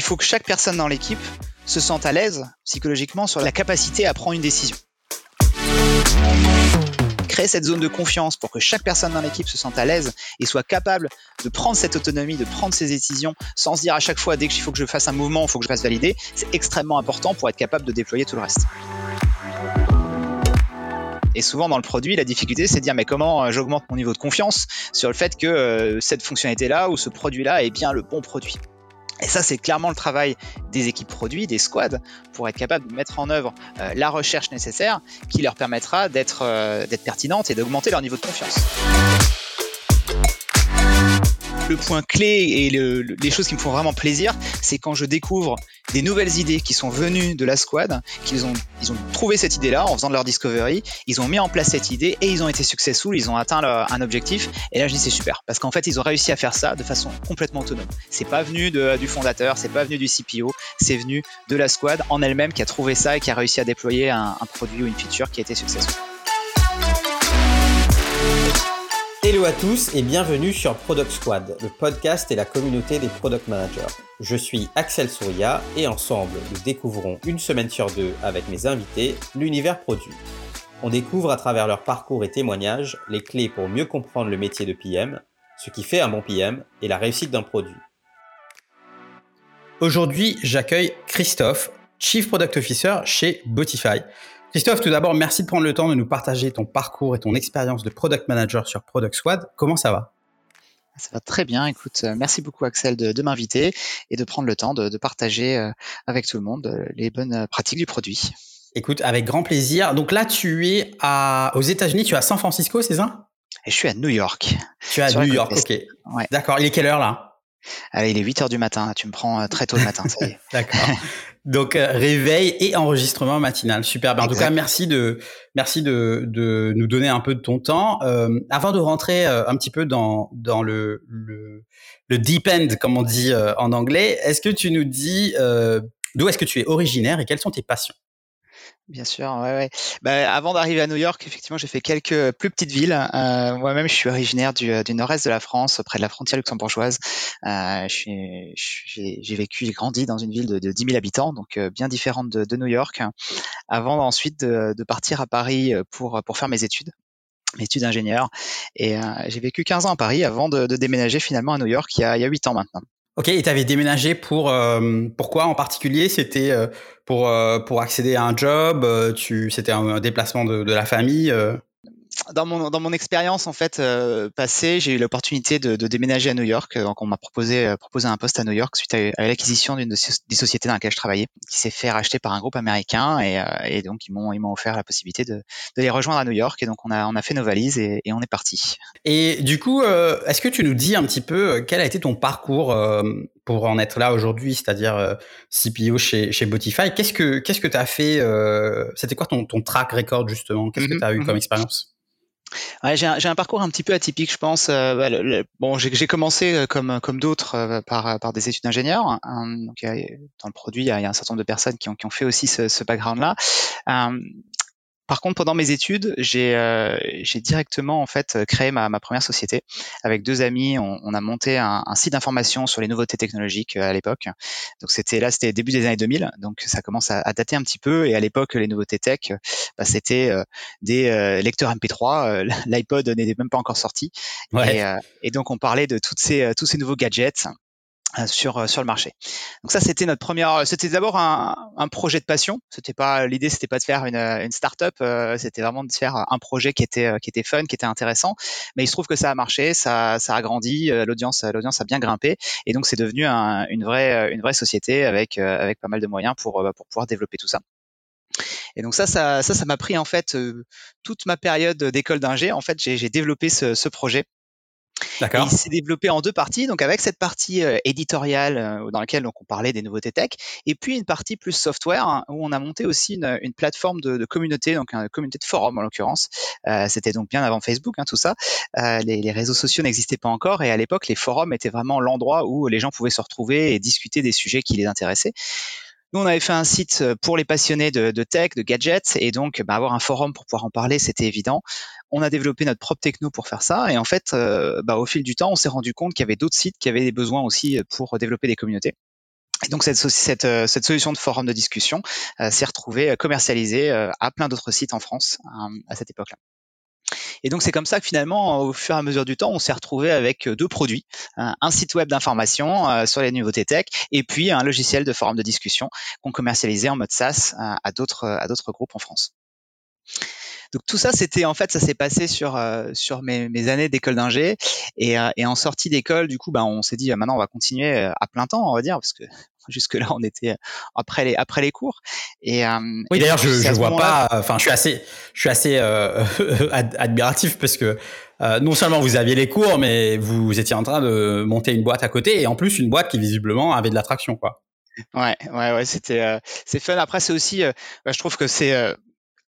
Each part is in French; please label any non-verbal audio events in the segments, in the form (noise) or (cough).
il faut que chaque personne dans l'équipe se sente à l'aise psychologiquement sur la capacité à prendre une décision. Créer cette zone de confiance pour que chaque personne dans l'équipe se sente à l'aise et soit capable de prendre cette autonomie, de prendre ses décisions sans se dire à chaque fois dès qu'il faut que je fasse un mouvement, il faut que je fasse valider, c'est extrêmement important pour être capable de déployer tout le reste. Et souvent dans le produit, la difficulté, c'est de dire mais comment euh, j'augmente mon niveau de confiance sur le fait que euh, cette fonctionnalité-là ou ce produit-là est bien le bon produit? Et ça, c'est clairement le travail des équipes produits, des squads, pour être capable de mettre en œuvre euh, la recherche nécessaire qui leur permettra d'être pertinente et d'augmenter leur niveau de confiance le point clé et les choses qui me font vraiment plaisir, c'est quand je découvre des nouvelles idées qui sont venues de la squad, qu'ils ont, trouvé cette idée-là en faisant de leur discovery, ils ont mis en place cette idée et ils ont été successful, ils ont atteint un objectif. Et là, je dis c'est super parce qu'en fait, ils ont réussi à faire ça de façon complètement autonome. C'est pas venu du fondateur, c'est pas venu du CPO, c'est venu de la squad en elle-même qui a trouvé ça et qui a réussi à déployer un, un produit ou une feature qui a été successful. Hello à tous et bienvenue sur Product Squad, le podcast et la communauté des product managers. Je suis Axel Souria et ensemble, nous découvrons une semaine sur deux avec mes invités l'univers produit. On découvre à travers leur parcours et témoignages les clés pour mieux comprendre le métier de PM, ce qui fait un bon PM et la réussite d'un produit. Aujourd'hui, j'accueille Christophe, Chief Product Officer chez Botify. Christophe, tout d'abord, merci de prendre le temps de nous partager ton parcours et ton expérience de product manager sur Product Squad. Comment ça va? Ça va très bien. Écoute, euh, merci beaucoup Axel de, m'inviter et de prendre le temps de, partager euh, avec tout le monde euh, les bonnes pratiques du produit. Écoute, avec grand plaisir. Donc là, tu es à, aux États-Unis, tu es à San Francisco, c'est ça? Et je suis à New York. Tu es à New York, ok. D'accord. Il est quelle heure là? Il est 8 heures du matin. Tu me prends très tôt le matin, ça y est. (laughs) D'accord. Donc euh, réveil et enregistrement matinal, super. En tout cas, merci de merci de, de nous donner un peu de ton temps. Euh, avant de rentrer euh, un petit peu dans dans le le, le deep end, comme on dit en anglais, est-ce que tu nous dis d'où est-ce que tu es originaire et quelles sont tes passions? Bien sûr, ouais, ouais. Bah, avant d'arriver à New York, effectivement, j'ai fait quelques plus petites villes. Euh, moi-même, je suis originaire du, du nord-est de la France, près de la frontière luxembourgeoise. Euh, j'ai vécu, j'ai grandi dans une ville de, de 10 000 habitants, donc euh, bien différente de, de, New York, avant ensuite de, de, partir à Paris pour, pour faire mes études mes études d'ingénieur. Et euh, j'ai vécu 15 ans à Paris avant de, de, déménager finalement à New York il y a, il y a 8 ans maintenant. Ok, et tu avais déménagé pour euh, pourquoi en particulier? C'était euh, pour euh, pour accéder à un job Tu c'était un déplacement de la famille dans mon, dans mon expérience en fait euh, passée, j'ai eu l'opportunité de, de, déménager à New York. Donc on m'a proposé euh, proposé un poste à New York suite à, l'acquisition d'une des sociétés dans laquelle je travaillais, qui s'est fait racheter par un groupe américain et, euh, et donc ils m'ont ils m'ont offert la possibilité de, de, les rejoindre à New York et donc on a on a fait nos valises et, et on est parti. Et du coup, est-ce que tu nous dis un petit peu quel a été ton parcours pour en être là aujourd'hui, c'est-à-dire CPO chez chez Botify? Qu'est-ce que qu'est-ce que tu as fait C'était quoi ton ton track record justement? Qu'est-ce que tu as eu mm-hmm. comme expérience? J'ai un, parcours un petit peu atypique, je pense. Euh, bah, bon, j'ai commencé euh, comme comme d'autres euh, par par des études d'ingénieur. Hein, dans le produit, il y, a, un certain nombre de personnes qui ont, qui ont fait aussi ce, ce background-là. Par contre, pendant mes études, j'ai euh, directement en fait créé ma, première société avec deux amis. On, a monté un, site d'information sur les nouveautés technologiques euh, à l'époque. Donc c'était là, c'était début des années 2000. Donc ça commence à, à dater un petit peu. Et à l'époque, les nouveautés tech, bah, c'était euh, des euh, lecteurs MP3. L'iPod n'était même pas encore sorti. Et, donc on parlait de toutes ces, tous ces nouveaux gadgets euh, sur euh, sur le marché. Donc ça c'était notre première euh, c'était d'abord un, un, projet de passion, c'était pas l'idée c'était pas de faire une une start-up, c'était vraiment de faire un projet qui était qui était fun, qui était intéressant, mais il se trouve que ça a marché, ça ça a grandi, l'audience l'audience a bien grimpé et donc c'est devenu un, une vraie une vraie société avec avec pas mal de moyens pour pour pouvoir développer tout ça. Et donc ça, ça, ça, m'a pris en fait toute ma période d'école d'ingé. En fait, j'ai développé ce, ce projet D'accord. Il s'est développé en deux parties, donc avec cette partie euh, éditoriale euh, dans laquelle donc on parlait des nouveautés tech, et puis une partie plus software hein, où on a monté aussi une, plateforme de, communauté, donc une communauté de forum en l'occurrence. Euh, C'était donc bien avant Facebook, hein, tout ça. Les, réseaux sociaux n'existaient pas encore, et à l'époque les forums étaient vraiment l'endroit où les gens pouvaient se retrouver et discuter des sujets qui les intéressaient. Nous, on avait fait un site euh, pour les passionnés de, tech, de gadgets, et donc bah, avoir un forum pour pouvoir en parler, c'était évident. On a développé notre propre techno pour faire ça, et en fait, euh, bah, au fil du temps, on s'est rendu compte qu'il y avait d'autres sites qui avaient des besoins aussi pour développer des communautés. Et donc cette, solution de forum de discussion s'est retrouvée commercialisée à plein d'autres sites en France à cette époque-là. Et donc c'est comme ça que finalement, au fur et à mesure du temps, on s'est retrouvé avec deux produits un site web d'information sur les nouveautés tech, et puis un logiciel de forum de discussion qu'on commercialisait en mode SaaS à d'autres à d'autres groupes en France. Donc tout ça, c'était en fait, ça s'est passé sur euh, sur mes, mes années d'école d'ingé et, euh, et en sortie d'école, du coup, bah, on s'est dit maintenant on va continuer euh, à plein temps, on va dire, parce que (laughs) jusque là on était après les après les cours. Et oui, d'ailleurs, je je vois pas. Enfin, je suis assez je suis assez (laughs) admiratif parce que non seulement vous aviez les cours, mais vous étiez en train de monter une boîte à côté et en plus une boîte qui visiblement avait de l'attraction, quoi. Ouais, ouais, ouais, c'était c'est fun. Après, c'est aussi, bah, je trouve que c'est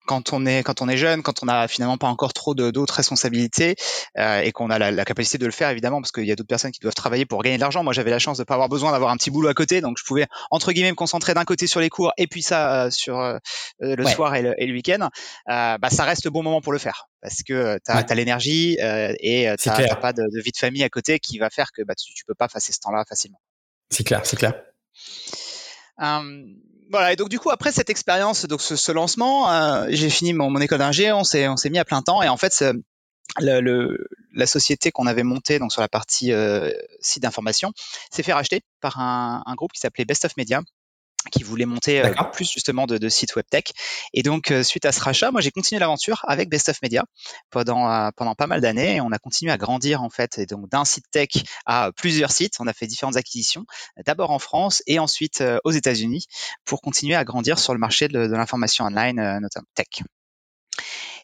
quand on est quand on est jeune, quand on n'a finalement pas encore trop d'autres responsabilités euh, et qu'on a la, la, capacité de le faire évidemment parce qu'il y a d'autres personnes qui doivent travailler pour gagner de l'argent. Moi, j'avais la chance de pas avoir besoin d'avoir un petit boulot à côté, donc je pouvais entre guillemets me concentrer d'un côté sur les cours et puis ça euh, sur euh, le soir et le, et le week-end. Euh, bah, ça reste le bon moment pour le faire parce que tu as, l'énergie et tu n'as pas de, de, vie de famille à côté qui va faire que bah, tu, tu peux pas passer ce temps-là facilement. C'est clair, c'est clair. Hum, voilà, et donc du coup après cette expérience, donc ce, ce lancement, euh, j'ai fini mon, école d'ingé, on s'est on s'est mis à plein temps et en fait le, la société qu'on avait montée donc sur la partie euh, site d'information s'est fait racheter par un, un groupe qui s'appelait Best of Media qui voulait monter euh, plus justement de, de sites web tech. Et donc, euh, suite à ce rachat, moi, j'ai continué l'aventure avec Best of Media pendant, euh, pendant pas mal d'années. Et on a continué à grandir, en fait, et donc d'un site tech à plusieurs sites. On a fait différentes acquisitions, d'abord en France et ensuite aux États-Unis pour continuer à grandir sur le marché de, de l'information online, notamment tech.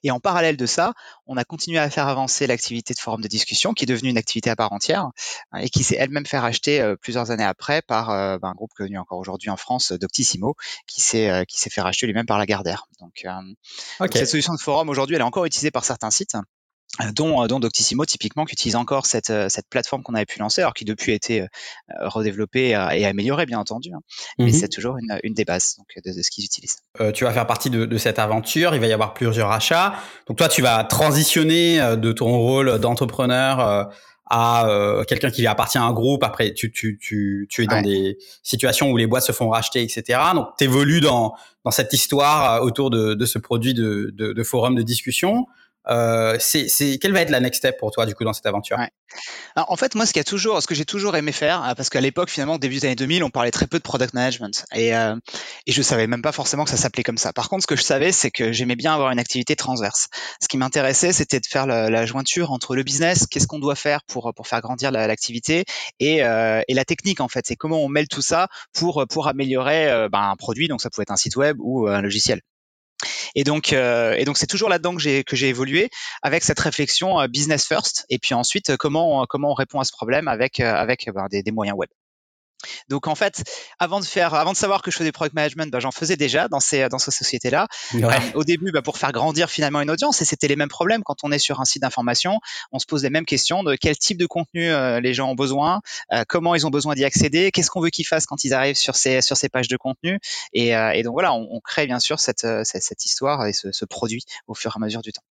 Et en parallèle de ça, on a continué à faire avancer l'activité de forum de discussion, qui est devenue une activité à part entière hein, et qui s'est elle-même fait racheter euh, plusieurs années après par euh, ben, un groupe connu encore aujourd'hui en France, Doctissimo, qui s'est euh, qui s'est fait racheter lui-même par Lagardère. Donc, donc cette solution de forum aujourd'hui, elle est encore utilisée par certains sites dont, dont Doctissimo typiquement qui utilise encore cette, cette plateforme qu'on avait pu lancer alors qui depuis a été redéveloppée et améliorée bien entendu hein. mais mhm. c'est toujours une, une, des bases donc, de, de ce qu'ils utilisent euh, tu vas faire partie de, de, cette aventure il va y avoir plusieurs achats donc toi tu vas transitionner de ton rôle d'entrepreneur euh, à euh, quelqu'un qui appartient à un groupe. Après, tu, tu, tu, tu es dans des situations où les boîtes se font racheter, etc. Donc, tu évolues dans, dans cette histoire autour de, de ce produit de, de, de forum de discussion. Euh, c'est, quelle va être la next step pour toi du coup dans cette aventure? Ouais. Alors, En fait, moi, ce qui a toujours, ce que j'ai toujours aimé faire, euh, parce qu'à l'époque, finalement, début des années 2000, on parlait très peu de product management, et euh, et je savais même pas forcément que ça s'appelait comme ça. Par contre, ce que je savais, c'est que j'aimais bien avoir une activité transverse. Ce qui m'intéressait, c'était de faire la, jointure entre le business, qu'est-ce qu'on doit faire pour pour faire grandir l'activité, et euh, et la technique en fait, c'est comment on mêle tout ça pour pour améliorer euh, ben, un produit. Donc ça pouvait être un site web ou un logiciel. Et donc, euh, et donc c'est toujours là-dedans que j'ai que j'ai évolué avec cette réflexion euh, business first. Et puis ensuite, comment comment on répond à ce problème avec euh, avec ben, des, des moyens web. Donc en fait, avant de faire, avant de savoir que je faisais product management, bah, j'en faisais déjà dans ces dans ces sociétés-là. Ouais. Euh, au début, bah, pour faire grandir finalement une audience, et c'était les mêmes problèmes quand on est sur un site d'information, on se pose les mêmes questions de quel type de contenu euh, les gens ont besoin, euh, comment ils ont besoin d'y accéder, qu'est-ce qu'on veut qu'ils fassent quand ils arrivent sur ces sur ces pages de contenu, et, et donc voilà, on, on, crée bien sûr cette cette, cette histoire et ce, ce, produit au fur et à mesure du temps.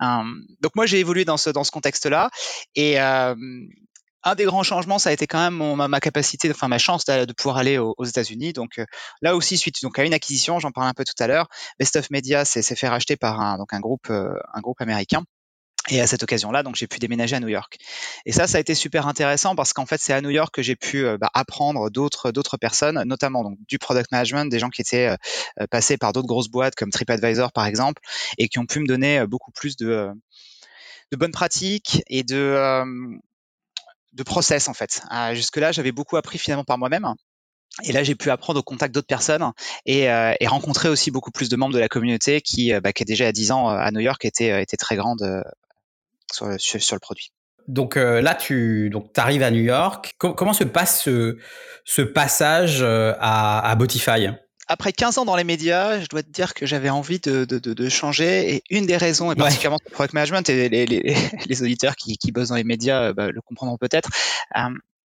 Um, donc moi j'ai évolué dans ce dans ce contexte-là et euh, un des grands changements, ça a été quand même ma, capacité, enfin ma chance de, pouvoir aller aux, États-Unis. Donc euh, là aussi, suite donc à une acquisition, j'en parlais un peu tout à l'heure, Best of Media s'est fait racheter par un groupe euh, un groupe américain. Et à cette occasion-là, donc j'ai pu déménager à New York. Et ça, ça a été super intéressant parce qu'en fait, c'est à New York que j'ai pu euh, bah, apprendre d'autres d'autres personnes, notamment donc du product management, des gens qui étaient passés par d'autres grosses boîtes comme TripAdvisor par exemple, et qui ont pu me donner beaucoup plus de de bonnes pratiques et de de process en fait. Euh, Jusque-là, j'avais beaucoup appris finalement par moi-même. Et là, j'ai pu apprendre au contact d'autres personnes et, euh, et, rencontrer aussi beaucoup plus de membres de la communauté qui, euh, bah, qui déjà à 10 ans à New York était, était très grande euh, sur, sur, le produit. Donc euh, là, tu donc arrives à New York. Com comment se passe ce, ce passage à, à Botify? Après 15 ans dans les médias, je dois te dire que j'avais envie de, de, de, de, changer. Et une des raisons, et particulièrement ouais. le product management, et les, les, les, auditeurs qui, qui bossent dans les médias bah, le comprendront peut-être, euh,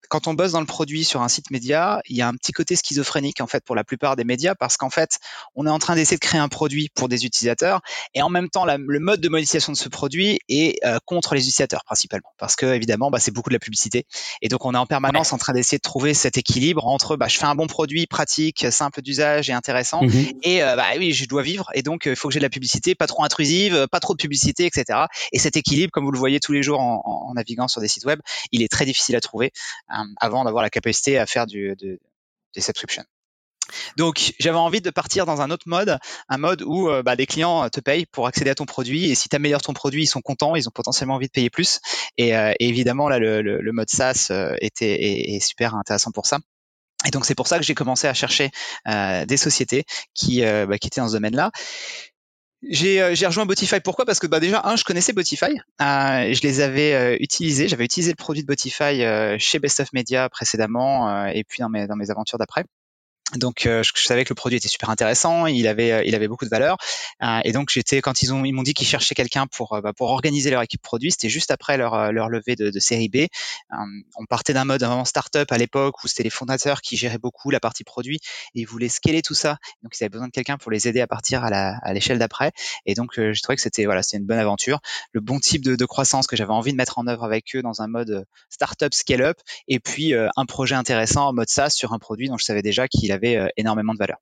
quand on bosse dans le produit sur un site média, il y a un petit côté schizophrénique en fait pour la plupart des médias parce qu'en fait, on est en train d'essayer de créer un produit pour des utilisateurs et en même temps, le mode de monétisation de ce produit est euh, contre les utilisateurs principalement parce que évidemment, bah, c'est beaucoup de la publicité et donc on est en permanence en train d'essayer de trouver cet équilibre entre bah, je fais un bon produit pratique, simple d'usage et intéressant mmh et euh, bah oui, je dois vivre et donc il faut que j'ai de la publicité, pas trop intrusive, pas trop de publicité, etc. Et cet équilibre, comme vous le voyez tous les jours en, en naviguant sur des sites web, il est très difficile à trouver. Euh, avant d'avoir la capacité à faire du, des subscriptions. Donc j'avais envie de partir dans un autre mode, un mode où euh, bah, des clients te payent pour accéder à ton produit et si tu améliores ton produit, ils sont contents, ils ont potentiellement envie de payer plus. Et, euh, évidemment là, le, mode SaaS était est, super intéressant pour ça. Et donc c'est pour ça que j'ai commencé à chercher des sociétés qui, bah, qui étaient dans ce domaine-là. Euh, j'ai rejoint Botify. Pourquoi? Parce que bah, déjà, un, je connaissais Botify. Euh, je les avais euh, utilisés. J'avais utilisé le produit de Botify chez Best of Media précédemment et puis dans mes, dans mes aventures d'après. Donc euh, je, savais que le produit était super intéressant, il avait euh, il avait beaucoup de valeur euh, et donc j'étais quand ils ont ils m'ont dit qu'ils cherchaient quelqu'un pour bah, pour organiser leur équipe produit, c'était juste après leur leur levée de, de série B. on partait d'un mode vraiment startup à l'époque où c'était les fondateurs qui géraient beaucoup la partie produit et ils voulaient scaler tout ça. Donc ils avaient besoin de quelqu'un pour les aider à partir à la à l'échelle d'après et donc je trouvais que c'était voilà, c'était une bonne aventure, le bon type de, de croissance que j'avais envie de mettre en œuvre avec eux dans un mode startup scale up et puis un projet intéressant en mode SaaS sur un produit dont je savais déjà qu'il avait euh, énormément de valeur.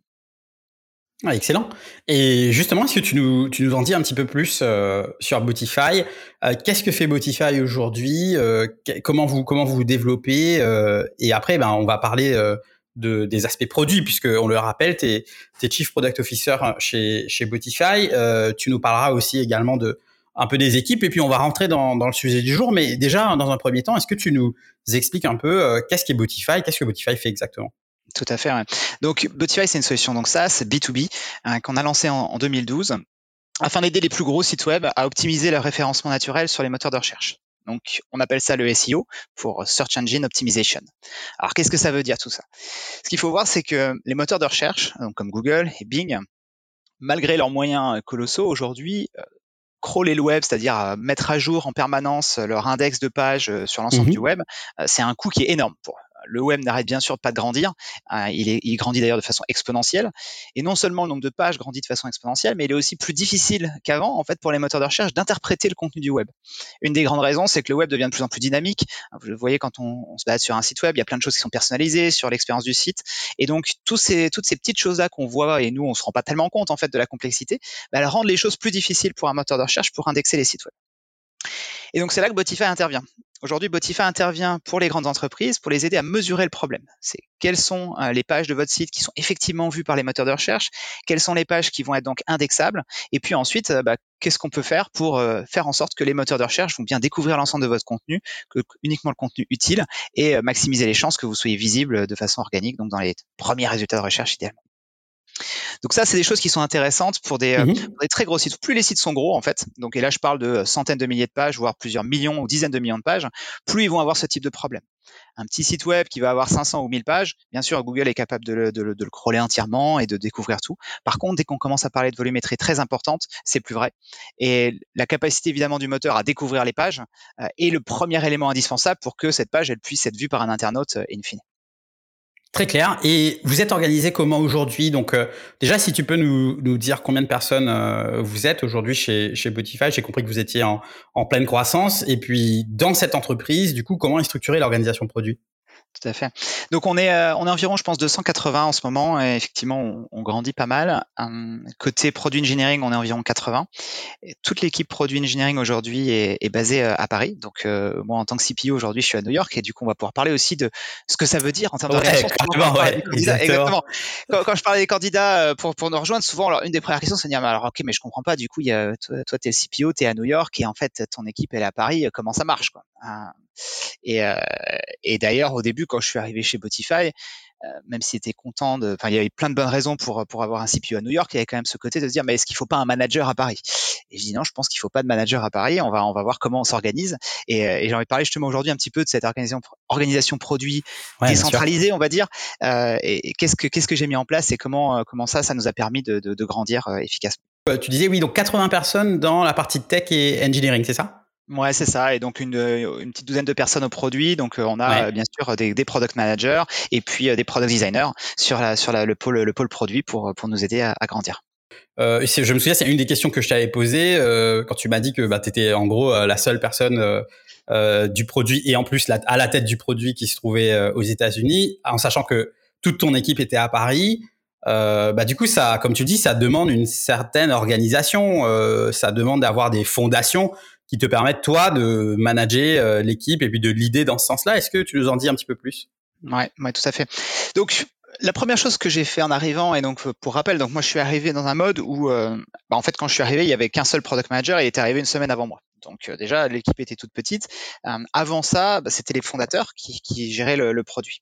Ah, excellent. Et justement, est-ce que tu nous, tu nous en dis un petit peu plus euh, sur Botify? Euh, Qu'est-ce que fait Botify aujourd'hui? Comment vous comment vous, développez? Et après, ben, on va parler de, des aspects produits, puisque on le rappelle, tu es, Chief Product Officer chez, chez Botify. tu nous parleras aussi également de un peu des équipes, et puis on va rentrer dans, dans le sujet du jour. Mais déjà, dans un premier temps, est-ce que tu nous expliques un peu qu'est-ce qu'est Botify? Qu'est-ce que Botify fait exactement? Tout à fait. Donc, Botify, c'est une solution donc ça, c'est B2B hein, qu'on a lancé en, 2012 afin d'aider les plus gros sites web à optimiser leur référencement naturel sur les moteurs de recherche. Donc, on appelle ça le SEO pour Search Engine Optimization. Alors, qu'est-ce que ça veut dire tout ça? Ce qu'il faut voir, c'est que les moteurs de recherche, donc comme Google et Bing, malgré leurs moyens colossaux aujourd'hui, euh, crawler le web, c'est-à-dire euh, mettre à jour en permanence leur index de page euh, sur l'ensemble mmh du web, c'est un coût qui est énorme pour le web n'arrête bien sûr pas de grandir. Euh, il, est, il, grandit d'ailleurs de façon exponentielle. Et non seulement le nombre de pages grandit de façon exponentielle, mais il est aussi plus difficile qu'avant, en fait, pour les moteurs de recherche d'interpréter le contenu du web. Une des grandes raisons, c'est que le web devient de plus en plus dynamique. Vous le voyez quand on, se balade sur un site web, il y a plein de choses qui sont personnalisées sur l'expérience du site. Et donc, toutes ces petites choses-là qu'on voit, et nous, on se rend pas tellement compte, en fait, de la complexité, bah, elles rendent les choses plus difficiles pour un moteur de recherche pour indexer les sites web. Et donc, c'est là que Botify intervient. Aujourd'hui, Botify intervient pour les grandes entreprises pour les aider à mesurer le problème. C'est quelles sont euh, les pages de votre site qui sont effectivement vues par les moteurs de recherche, quelles sont les pages qui vont être donc indexables, et puis ensuite, euh, bah, qu'est-ce qu'on peut faire pour euh, faire en sorte que les moteurs de recherche vont bien découvrir l'ensemble de votre contenu, que uniquement le contenu utile, et maximiser les chances que vous soyez visible de façon organique, donc dans les premiers résultats de recherche idéalement. Donc ça, c'est des choses qui sont intéressantes pour des, euh, mmh des, très gros sites. Plus les sites sont gros, en fait, donc et là je parle de centaines de milliers de pages, voire plusieurs millions ou dizaines de millions de pages, plus ils vont avoir ce type de problème. Un petit site web qui va avoir 500 ou 1000 pages, bien sûr, Google est capable de le, de, le, crawler entièrement et de découvrir tout. Par contre, dès qu'on commence à parler de volumétrie très importante, c'est plus vrai. Et la capacité évidemment du moteur à découvrir les pages euh, est le premier élément indispensable pour que cette page elle puisse être vue par un internaute euh, in fine. Très clair. Et vous êtes organisé comment aujourd'hui? Donc euh, déjà, si tu peux nous, nous, dire combien de personnes euh, vous êtes aujourd'hui chez, chez Botify, j'ai compris que vous étiez en, en, pleine croissance. Et puis dans cette entreprise, du coup, comment est structurée l'organisation produit? Tout à fait. Donc on est euh, on est environ je pense 280 en ce moment et effectivement on, on grandit pas mal. Hum, côté produit engineering on est environ 80. Et toute l'équipe produit engineering aujourd'hui est, est, basée euh, à Paris. Donc euh, moi en tant que CPO aujourd'hui je suis à New York et du coup on va pouvoir parler aussi de ce que ça veut dire en termes d'organisation. Ouais, exactement. Quand, quand, je parlais des candidats pour pour nous rejoindre souvent alors une des premières questions c'est de dire alors ok mais je comprends pas du coup il y a toi, t'es le CPO t'es à New York et en fait ton équipe elle est à Paris comment ça marche quoi? Et, euh, et d'ailleurs, au début, quand je suis arrivé chez Botify, euh, même s'il était content de, enfin, il y avait plein de bonnes raisons pour pour avoir un CPO à New York. Il y avait quand même ce côté de se dire, mais est-ce qu'il faut pas un manager à Paris? Et je dis non, je pense qu'il faut pas de manager à Paris. On va on va voir comment on s'organise. Et, euh, et j'ai envie de parler justement aujourd'hui un petit peu de cette organisation organisation produit décentralisée, on va dire. Euh, et, qu'est-ce que qu'est-ce que j'ai mis en place et comment comment ça ça nous a permis de, de, de grandir efficacement? Tu disais oui, donc 80 personnes dans la partie tech et engineering, c'est ça? Ouais, c'est ça. Et donc une, une, petite douzaine de personnes au produit. Donc on a bien sûr des, des, product managers et puis des product designers sur, la, sur la, le, pôle, le pôle produit pour, pour nous aider à, à grandir. Euh, je me souviens, c'est une des questions que je t'avais posées euh, quand tu m'as dit que bah, tu étais en gros la seule personne euh, du produit et en plus à la tête du produit qui se trouvait aux États-Unis, en sachant que toute ton équipe était à Paris. bah du coup, ça, comme tu dis, ça demande une certaine organisation. ça demande d'avoir des fondations qui te permettent toi de manager l'équipe et puis de l'idée dans ce sens-là. Est-ce que tu nous en dis un petit peu plus? Ouais, ouais, tout à fait. Donc la première chose que j'ai fait en arrivant, et donc pour rappel, donc moi je suis arrivé dans un mode où, euh, bah, en fait, quand je suis arrivé, il y avait qu'un seul product manager il était arrivé une semaine avant moi. Donc euh, déjà, l'équipe était toute petite. Euh, avant ça, bah, c'était les fondateurs qui, géraient le produit.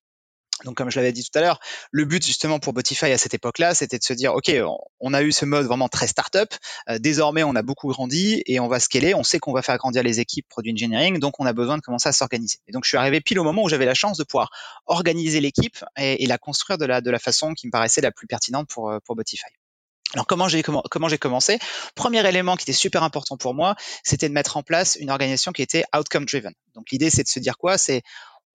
Donc, comme je l'avais dit tout à l'heure, le but justement pour Botify à cette époque-là, c'était de se dire, ok, on a eu ce mode vraiment très startup. Euh, désormais, on a beaucoup grandi et on va scaler. On sait qu'on va faire grandir les équipes produit engineering, donc on a besoin de commencer à s'organiser. Et donc, je suis arrivé pile au moment où j'avais la chance de pouvoir organiser l'équipe et, la construire de la de la façon qui me paraissait la plus pertinente pour euh, pour Botify. Alors comment j'ai comment j'ai commencé? Premier élément qui était super important pour moi, c'était de mettre en place une organisation qui était outcome driven. Donc l'idée c'est de se dire quoi? C'est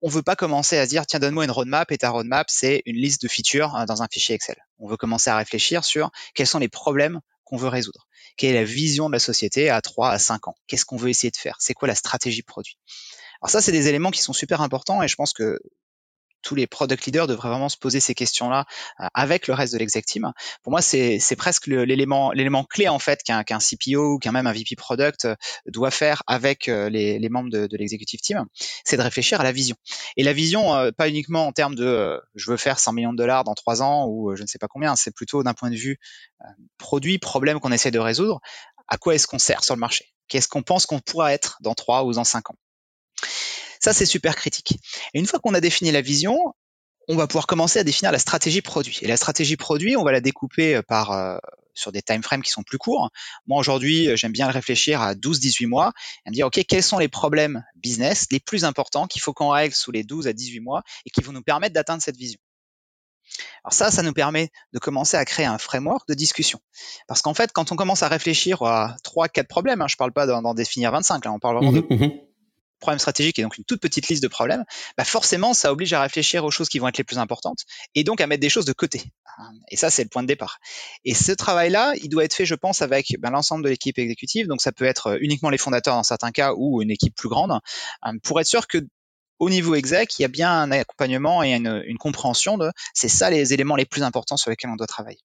on veut pas commencer à dire tiens donne-moi une roadmap et ta roadmap c'est une liste de features hein, dans un fichier Excel. On veut commencer à réfléchir sur quels sont les problèmes qu'on veut résoudre. Quelle est la vision de la société à 3 à 5 ans? Qu'est-ce qu'on veut essayer de faire? C'est quoi la stratégie produit? Alors ça c'est des éléments qui sont super importants et je pense que tous les product leaders devraient vraiment se poser ces questions-là euh, avec le reste de l'exec team. Pour moi, c'est presque l'élément clé en fait qu'un qu'un CPO ou qu'un même un VP product euh, doit faire avec euh, les, les membres de, de l'executive team, c'est de réfléchir à la vision. Et la vision, pas uniquement en termes de je veux faire 100 millions de dollars dans trois ans ou je ne sais pas combien, c'est plutôt d'un point de vue produit, problème qu'on essaie de résoudre. À quoi est-ce qu'on sert sur le marché? Qu'est-ce qu'on pense qu'on pourra être dans trois ou dans cinq ans? Ça, c'est super critique. Et une fois qu'on a défini la vision, on va pouvoir commencer à définir la stratégie produit. Et la stratégie produit, on va la découper euh, par euh, sur des time frames qui sont plus courts. Moi aujourd'hui, euh, j'aime bien le réfléchir à 12-18 mois et me dire OK, quels sont les problèmes business les plus importants qu'il faut qu'on règle sous les 12 à 18 mois et qui vont nous permettre d'atteindre cette vision? Alors ça, ça nous permet de commencer à créer un framework de discussion. Parce qu'en fait, quand on commence à réfléchir à 3 4 problèmes, hein, je parle pas d'en définir 25 là, on parle vraiment mmh de mmh problème stratégique et donc une toute petite liste de problèmes, bah forcément, ça oblige à réfléchir aux choses qui vont être les plus importantes et donc à mettre des choses de côté. Et ça, c'est le point de départ. Et ce travail-là, il doit être fait, je pense, avec ben, l'ensemble de l'équipe exécutive. Donc ça peut être euh, uniquement les fondateurs dans certains cas ou une équipe plus grande, euh, pour être sûr que au niveau exec, il y a bien un accompagnement et une, une compréhension de c'est ça les éléments les plus importants sur lesquels on doit travailler.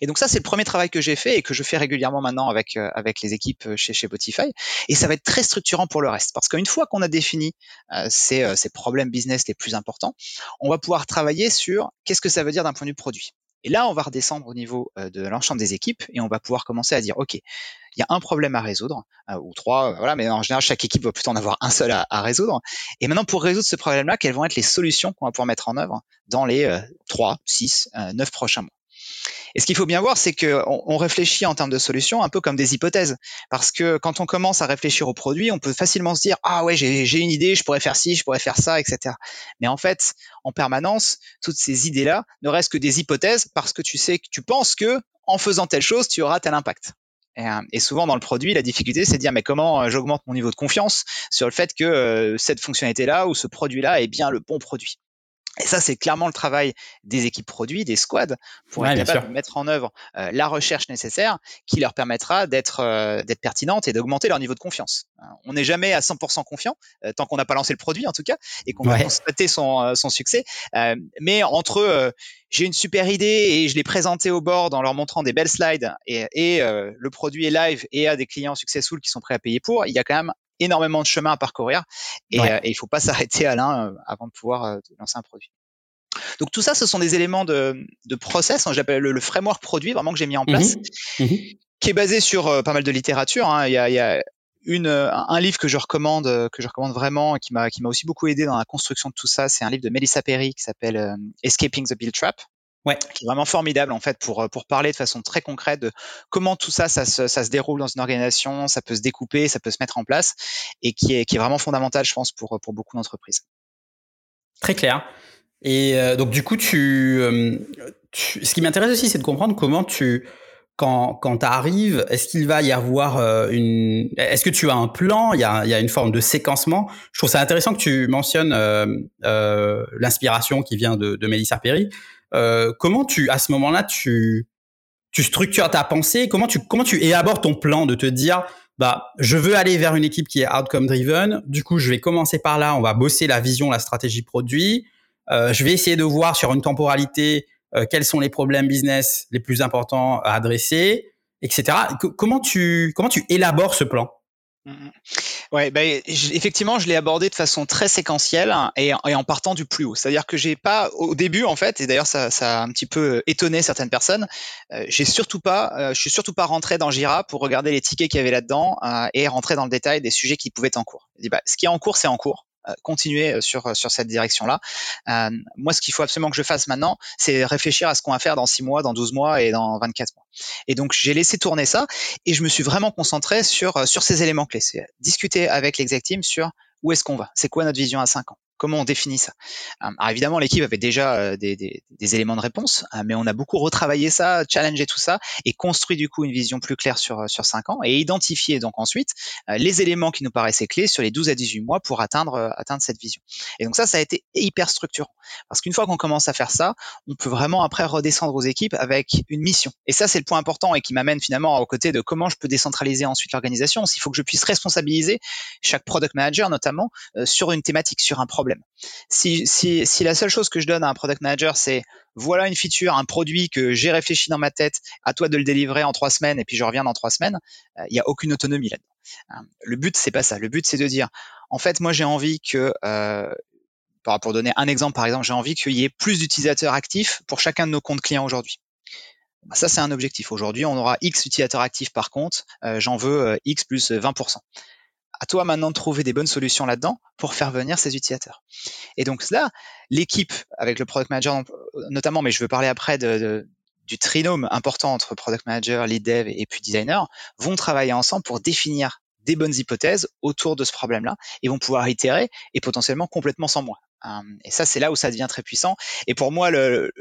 Et donc ça, c'est le premier travail que j'ai fait et que je fais régulièrement maintenant avec euh, avec les équipes euh, chez chez Botify. Et ça va être très structurant pour le reste, parce qu'une fois qu'on a défini euh, ces, ces problèmes business les plus importants, on va pouvoir travailler sur qu'est-ce que ça veut dire d'un point de vue produit. Et là, on va redescendre au niveau de l'ensemble des équipes et on va pouvoir commencer à dire, OK, il y a un problème à résoudre, ou trois, voilà, mais en général, chaque équipe va plutôt en avoir un seul à, à résoudre. Et maintenant, pour résoudre ce problème-là, quelles vont être les solutions qu'on va pouvoir mettre en œuvre dans les trois, six, neuf prochains mois? Et ce qu'il faut bien voir, c'est qu'on on réfléchit en termes de solutions un peu comme des hypothèses. Parce que quand on commence à réfléchir au produit, on peut facilement se dire ah ouais j'ai une idée, je pourrais faire ci, je pourrais faire ça, etc. Mais en fait, en permanence, toutes ces idées-là ne restent que des hypothèses parce que tu sais que tu penses que en faisant telle chose, tu auras tel impact. Et, euh, souvent dans le produit, la difficulté, c'est de dire mais comment euh, j'augmente mon niveau de confiance sur le fait que euh, cette fonctionnalité-là ou ce produit-là est bien le bon produit. Et ça, c'est clairement le travail des équipes produits, des squads, pour être capable de mettre en œuvre euh, la recherche nécessaire qui leur permettra d'être euh, d'être pertinente et d'augmenter leur niveau de confiance. Euh, on n'est jamais à 100% confiant, tant qu'on n'a pas lancé le produit en tout cas, et qu'on va constater son, son succès. mais entre j'ai une super idée et je l'ai présentée au board en leur montrant des belles slides et, et le produit est live et a des clients successful qui sont prêts à payer pour, il y a quand même énormément de chemin à parcourir et, euh, il faut pas (laughs) s'arrêter à l'un euh, avant de pouvoir euh, lancer un produit. Donc tout ça, ce sont des éléments de, de process, hein, j'appelle le, framework produit vraiment que j'ai mis en place, mmh mmh qui est basé sur pas mal de littérature. Hein. Il, y a, il y a une, un livre que je recommande, que je recommande vraiment, qui m'a qui m'a aussi beaucoup aidé dans la construction de tout ça. C'est un livre de Melissa Perry qui s'appelle Escaping the Bill Trap. Ouais. qui est vraiment formidable en fait pour pour parler de façon très concrète de comment tout ça ça se, ça se déroule dans une organisation, ça peut se découper, ça peut se mettre en place et qui est qui est vraiment fondamental je pense pour pour beaucoup d'entreprises. Très clair. Et euh, donc du coup tu, euh, tu ce qui m'intéresse aussi c'est de comprendre comment tu quand, quand tu arrives, est-ce qu'il va y avoir euh, une... Est-ce que tu as un plan? Il y, a, il y a une forme de séquencement Je trouve ça intéressant que tu mentionnes euh, euh, l'inspiration qui vient de, de Mélissa Perry. Euh, comment tu, à ce moment-là, tu, tu structures ta pensée? Comment tu, comment tu élabores ton plan de te dire, bah, je veux aller vers une équipe qui est outcome driven. Du coup, je vais commencer par là. On va bosser la vision, la stratégie produit. Euh, je vais essayer de voir sur une temporalité euh, quels sont les problèmes business les plus importants à adresser, etc. comment tu comment tu élabores ce plan? Mmh, mmh. Ouais, ben, effectivement, je l'ai abordé de façon très séquentielle et, et en partant du plus haut. C'est-à-dire que j'ai pas, au début, en fait, et d'ailleurs ça, ça, a un petit peu étonné certaines personnes, euh, j'ai surtout pas, euh, je suis surtout pas rentré dans Jira pour regarder les tickets qu'il y avait là-dedans euh, et rentrer dans le détail des sujets qui pouvaient être en cours. Je dis, bah, ce qui est en cours, c'est en cours. Euh, continuer euh, sur euh, sur cette direction-là. moi, ce qu'il faut absolument que je fasse maintenant, c'est réfléchir à ce qu'on va faire dans 6 mois, dans 12 mois et dans 24 mois. Et donc, j'ai laissé tourner ça et je me suis vraiment concentré sur sur ces éléments clés. C'est discuter avec l'exec team sur où est-ce qu'on va, c'est quoi notre vision à 5 ans? Comment on définit ça euh, Alors évidemment, l'équipe avait déjà euh, des, éléments de réponse, euh, mais on a beaucoup retravaillé ça, challengé tout ça et construit du coup une vision plus claire sur sur cinq ans et identifié donc ensuite les éléments qui nous paraissaient clés sur les 12 à 18 mois pour atteindre atteindre cette vision. Et donc ça, ça a été hyper structurant parce qu'une fois qu'on commence à faire ça, on peut vraiment après redescendre aux équipes avec une mission. Et ça, c'est le point important et qui m'amène finalement au côté de comment je peux décentraliser ensuite l'organisation. S'il faut que je puisse responsabiliser chaque product manager notamment sur une thématique, sur un problème Si, la seule chose que je donne à un product manager, c'est voilà une feature, un produit que j'ai réfléchi dans ma tête, à toi de le délivrer en trois semaines et puis je reviens dans trois semaines, euh, il n'y a aucune autonomie là-dedans. Euh, le but, c'est pas ça. Le but, c'est de dire, en fait, moi, j'ai envie que, euh, pour donner un exemple, par exemple, j'ai envie qu'il y ait plus d'utilisateurs actifs pour chacun de nos comptes clients aujourd'hui. Bah, ça, c'est un objectif. Aujourd'hui, on aura X utilisateurs actifs par compte. j'en veux X plus 20% à toi maintenant de trouver des bonnes solutions là-dedans pour faire venir ces utilisateurs. Et donc là, l'équipe avec le product manager notamment, mais je veux parler après du trinôme important entre product manager, lead dev et puis designer, vont travailler ensemble pour définir des bonnes hypothèses autour de ce problème-là et vont pouvoir itérer et potentiellement complètement sans moi. Hum, et ça, c'est là où ça devient très puissant. Et pour moi, le,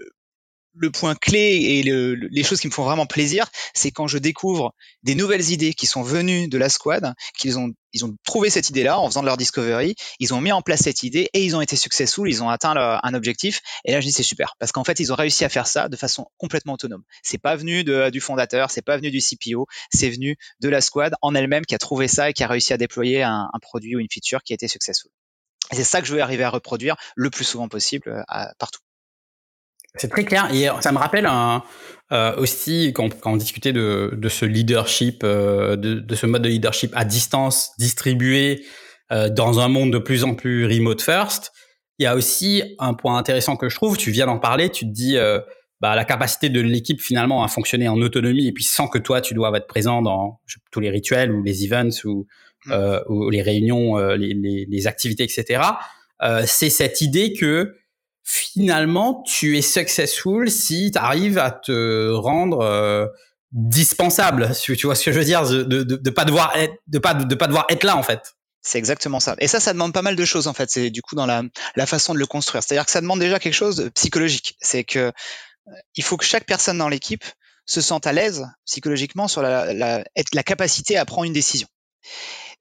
le point clé et les choses qui me font vraiment plaisir, c'est quand je découvre des nouvelles idées qui sont venues de la squad, qu'ils ont ils ont trouvé cette idée-là en faisant de leur discovery, ils ont mis en place cette idée et ils ont été successful, ils ont atteint un objectif. Et là, je dis c'est super parce qu'en fait, ils ont réussi à faire ça de façon complètement autonome. C'est pas venu de, du fondateur, c'est pas venu du CPO, c'est venu de la squad en elle-même qui a trouvé ça et qui a réussi à déployer un, un produit ou une feature qui a été successful. Et c'est ça que je veux arriver à reproduire le plus souvent possible euh, partout. C'est très clair. Et ça me rappelle un, euh, aussi quand, quand, on discutait de, de ce leadership, euh, de, de, ce mode de leadership à distance, distribué euh, dans un monde de plus en plus remote first. Il y a aussi un point intéressant que je trouve. Tu viens d'en parler. Tu te dis euh, bah, la capacité de l'équipe finalement à fonctionner en autonomie et puis sans que toi tu dois être présent dans tous les rituels ou les events ou, mmh. euh, ou les réunions, les, les, les, activités, etc. c'est cette idée que finalement, tu es successful si tu arrives à te rendre euh, dispensable. Tu vois ce que je veux dire, de, de, de pas devoir être, de pas de pas devoir être là en fait. C'est exactement ça. Et ça, ça demande pas mal de choses en fait. C'est du coup dans la, la façon de le construire. C'est-à-dire que ça demande déjà quelque chose de psychologique. C'est que euh, il faut que chaque personne dans l'équipe se sente à l'aise psychologiquement sur la, la, la capacité à prendre une décision.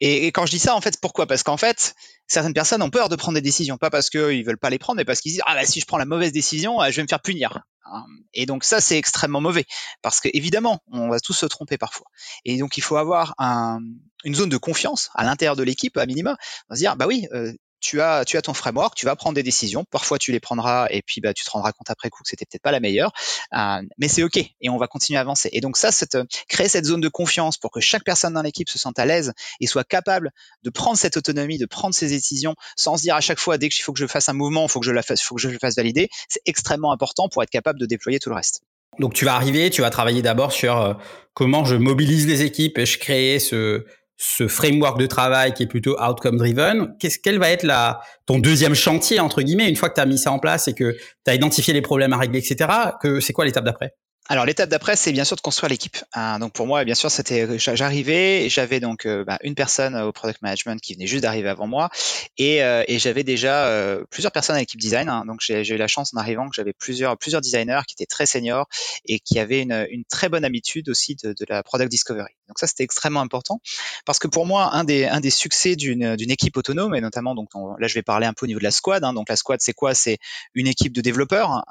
Et, quand je dis ça, en fait, pourquoi? Parce qu'en fait, certaines personnes ont peur de prendre des décisions, pas parce qu'ils veulent pas les prendre, mais parce qu'ils disent ah bah si je prends la mauvaise décision, euh, je vais me faire punir. Hein. Et donc ça c'est extrêmement mauvais parce que évidemment on va tous se tromper parfois. Et donc il faut avoir un, une zone de confiance à l'intérieur de l'équipe à minima, on va se dire bah oui euh, tu as, tu as ton framework, tu vas prendre des décisions. Parfois, tu les prendras et puis bah, tu te rendras compte après coup que c'était peut-être pas la meilleure, euh, mais c'est ok et on va continuer à avancer. Et donc ça, cette, créer cette zone de confiance pour que chaque personne dans l'équipe se sente à l'aise et soit capable de prendre cette autonomie, de prendre ses décisions, sans se dire à chaque fois dès qu'il faut que je fasse un mouvement, il faut que je la fasse, faut que je le fasse valider. C'est extrêmement important pour être capable de déployer tout le reste. Donc tu vas arriver, tu vas travailler d'abord sur euh, comment je mobilise les équipes et je crée ce ce framework de travail qui est plutôt outcome driven, qu'est-ce quel va être la ton deuxième chantier entre guillemets une fois que tu as mis ça en place et que tu as identifié les problèmes à régler etc. que c'est quoi l'étape d'après? Alors l'étape d'après, c'est bien sûr de construire l'équipe. Hein. donc pour moi, bien sûr, c'était j'arrivais, j'avais donc euh, bah, une personne au product management qui venait juste d'arriver avant moi, et, euh, j'avais déjà euh, plusieurs personnes à l'équipe design. Hein. donc j'ai eu la chance en arrivant que j'avais plusieurs plusieurs designers qui étaient très seniors et qui avaient une, très bonne habitude aussi de, la product discovery. Donc ça, c'était extrêmement important parce que pour moi, un des un des succès d'une d'une équipe autonome et notamment donc là, je vais parler un peu au niveau de la squad. Hein. donc la squad, c'est quoi? C'est une équipe de développeurs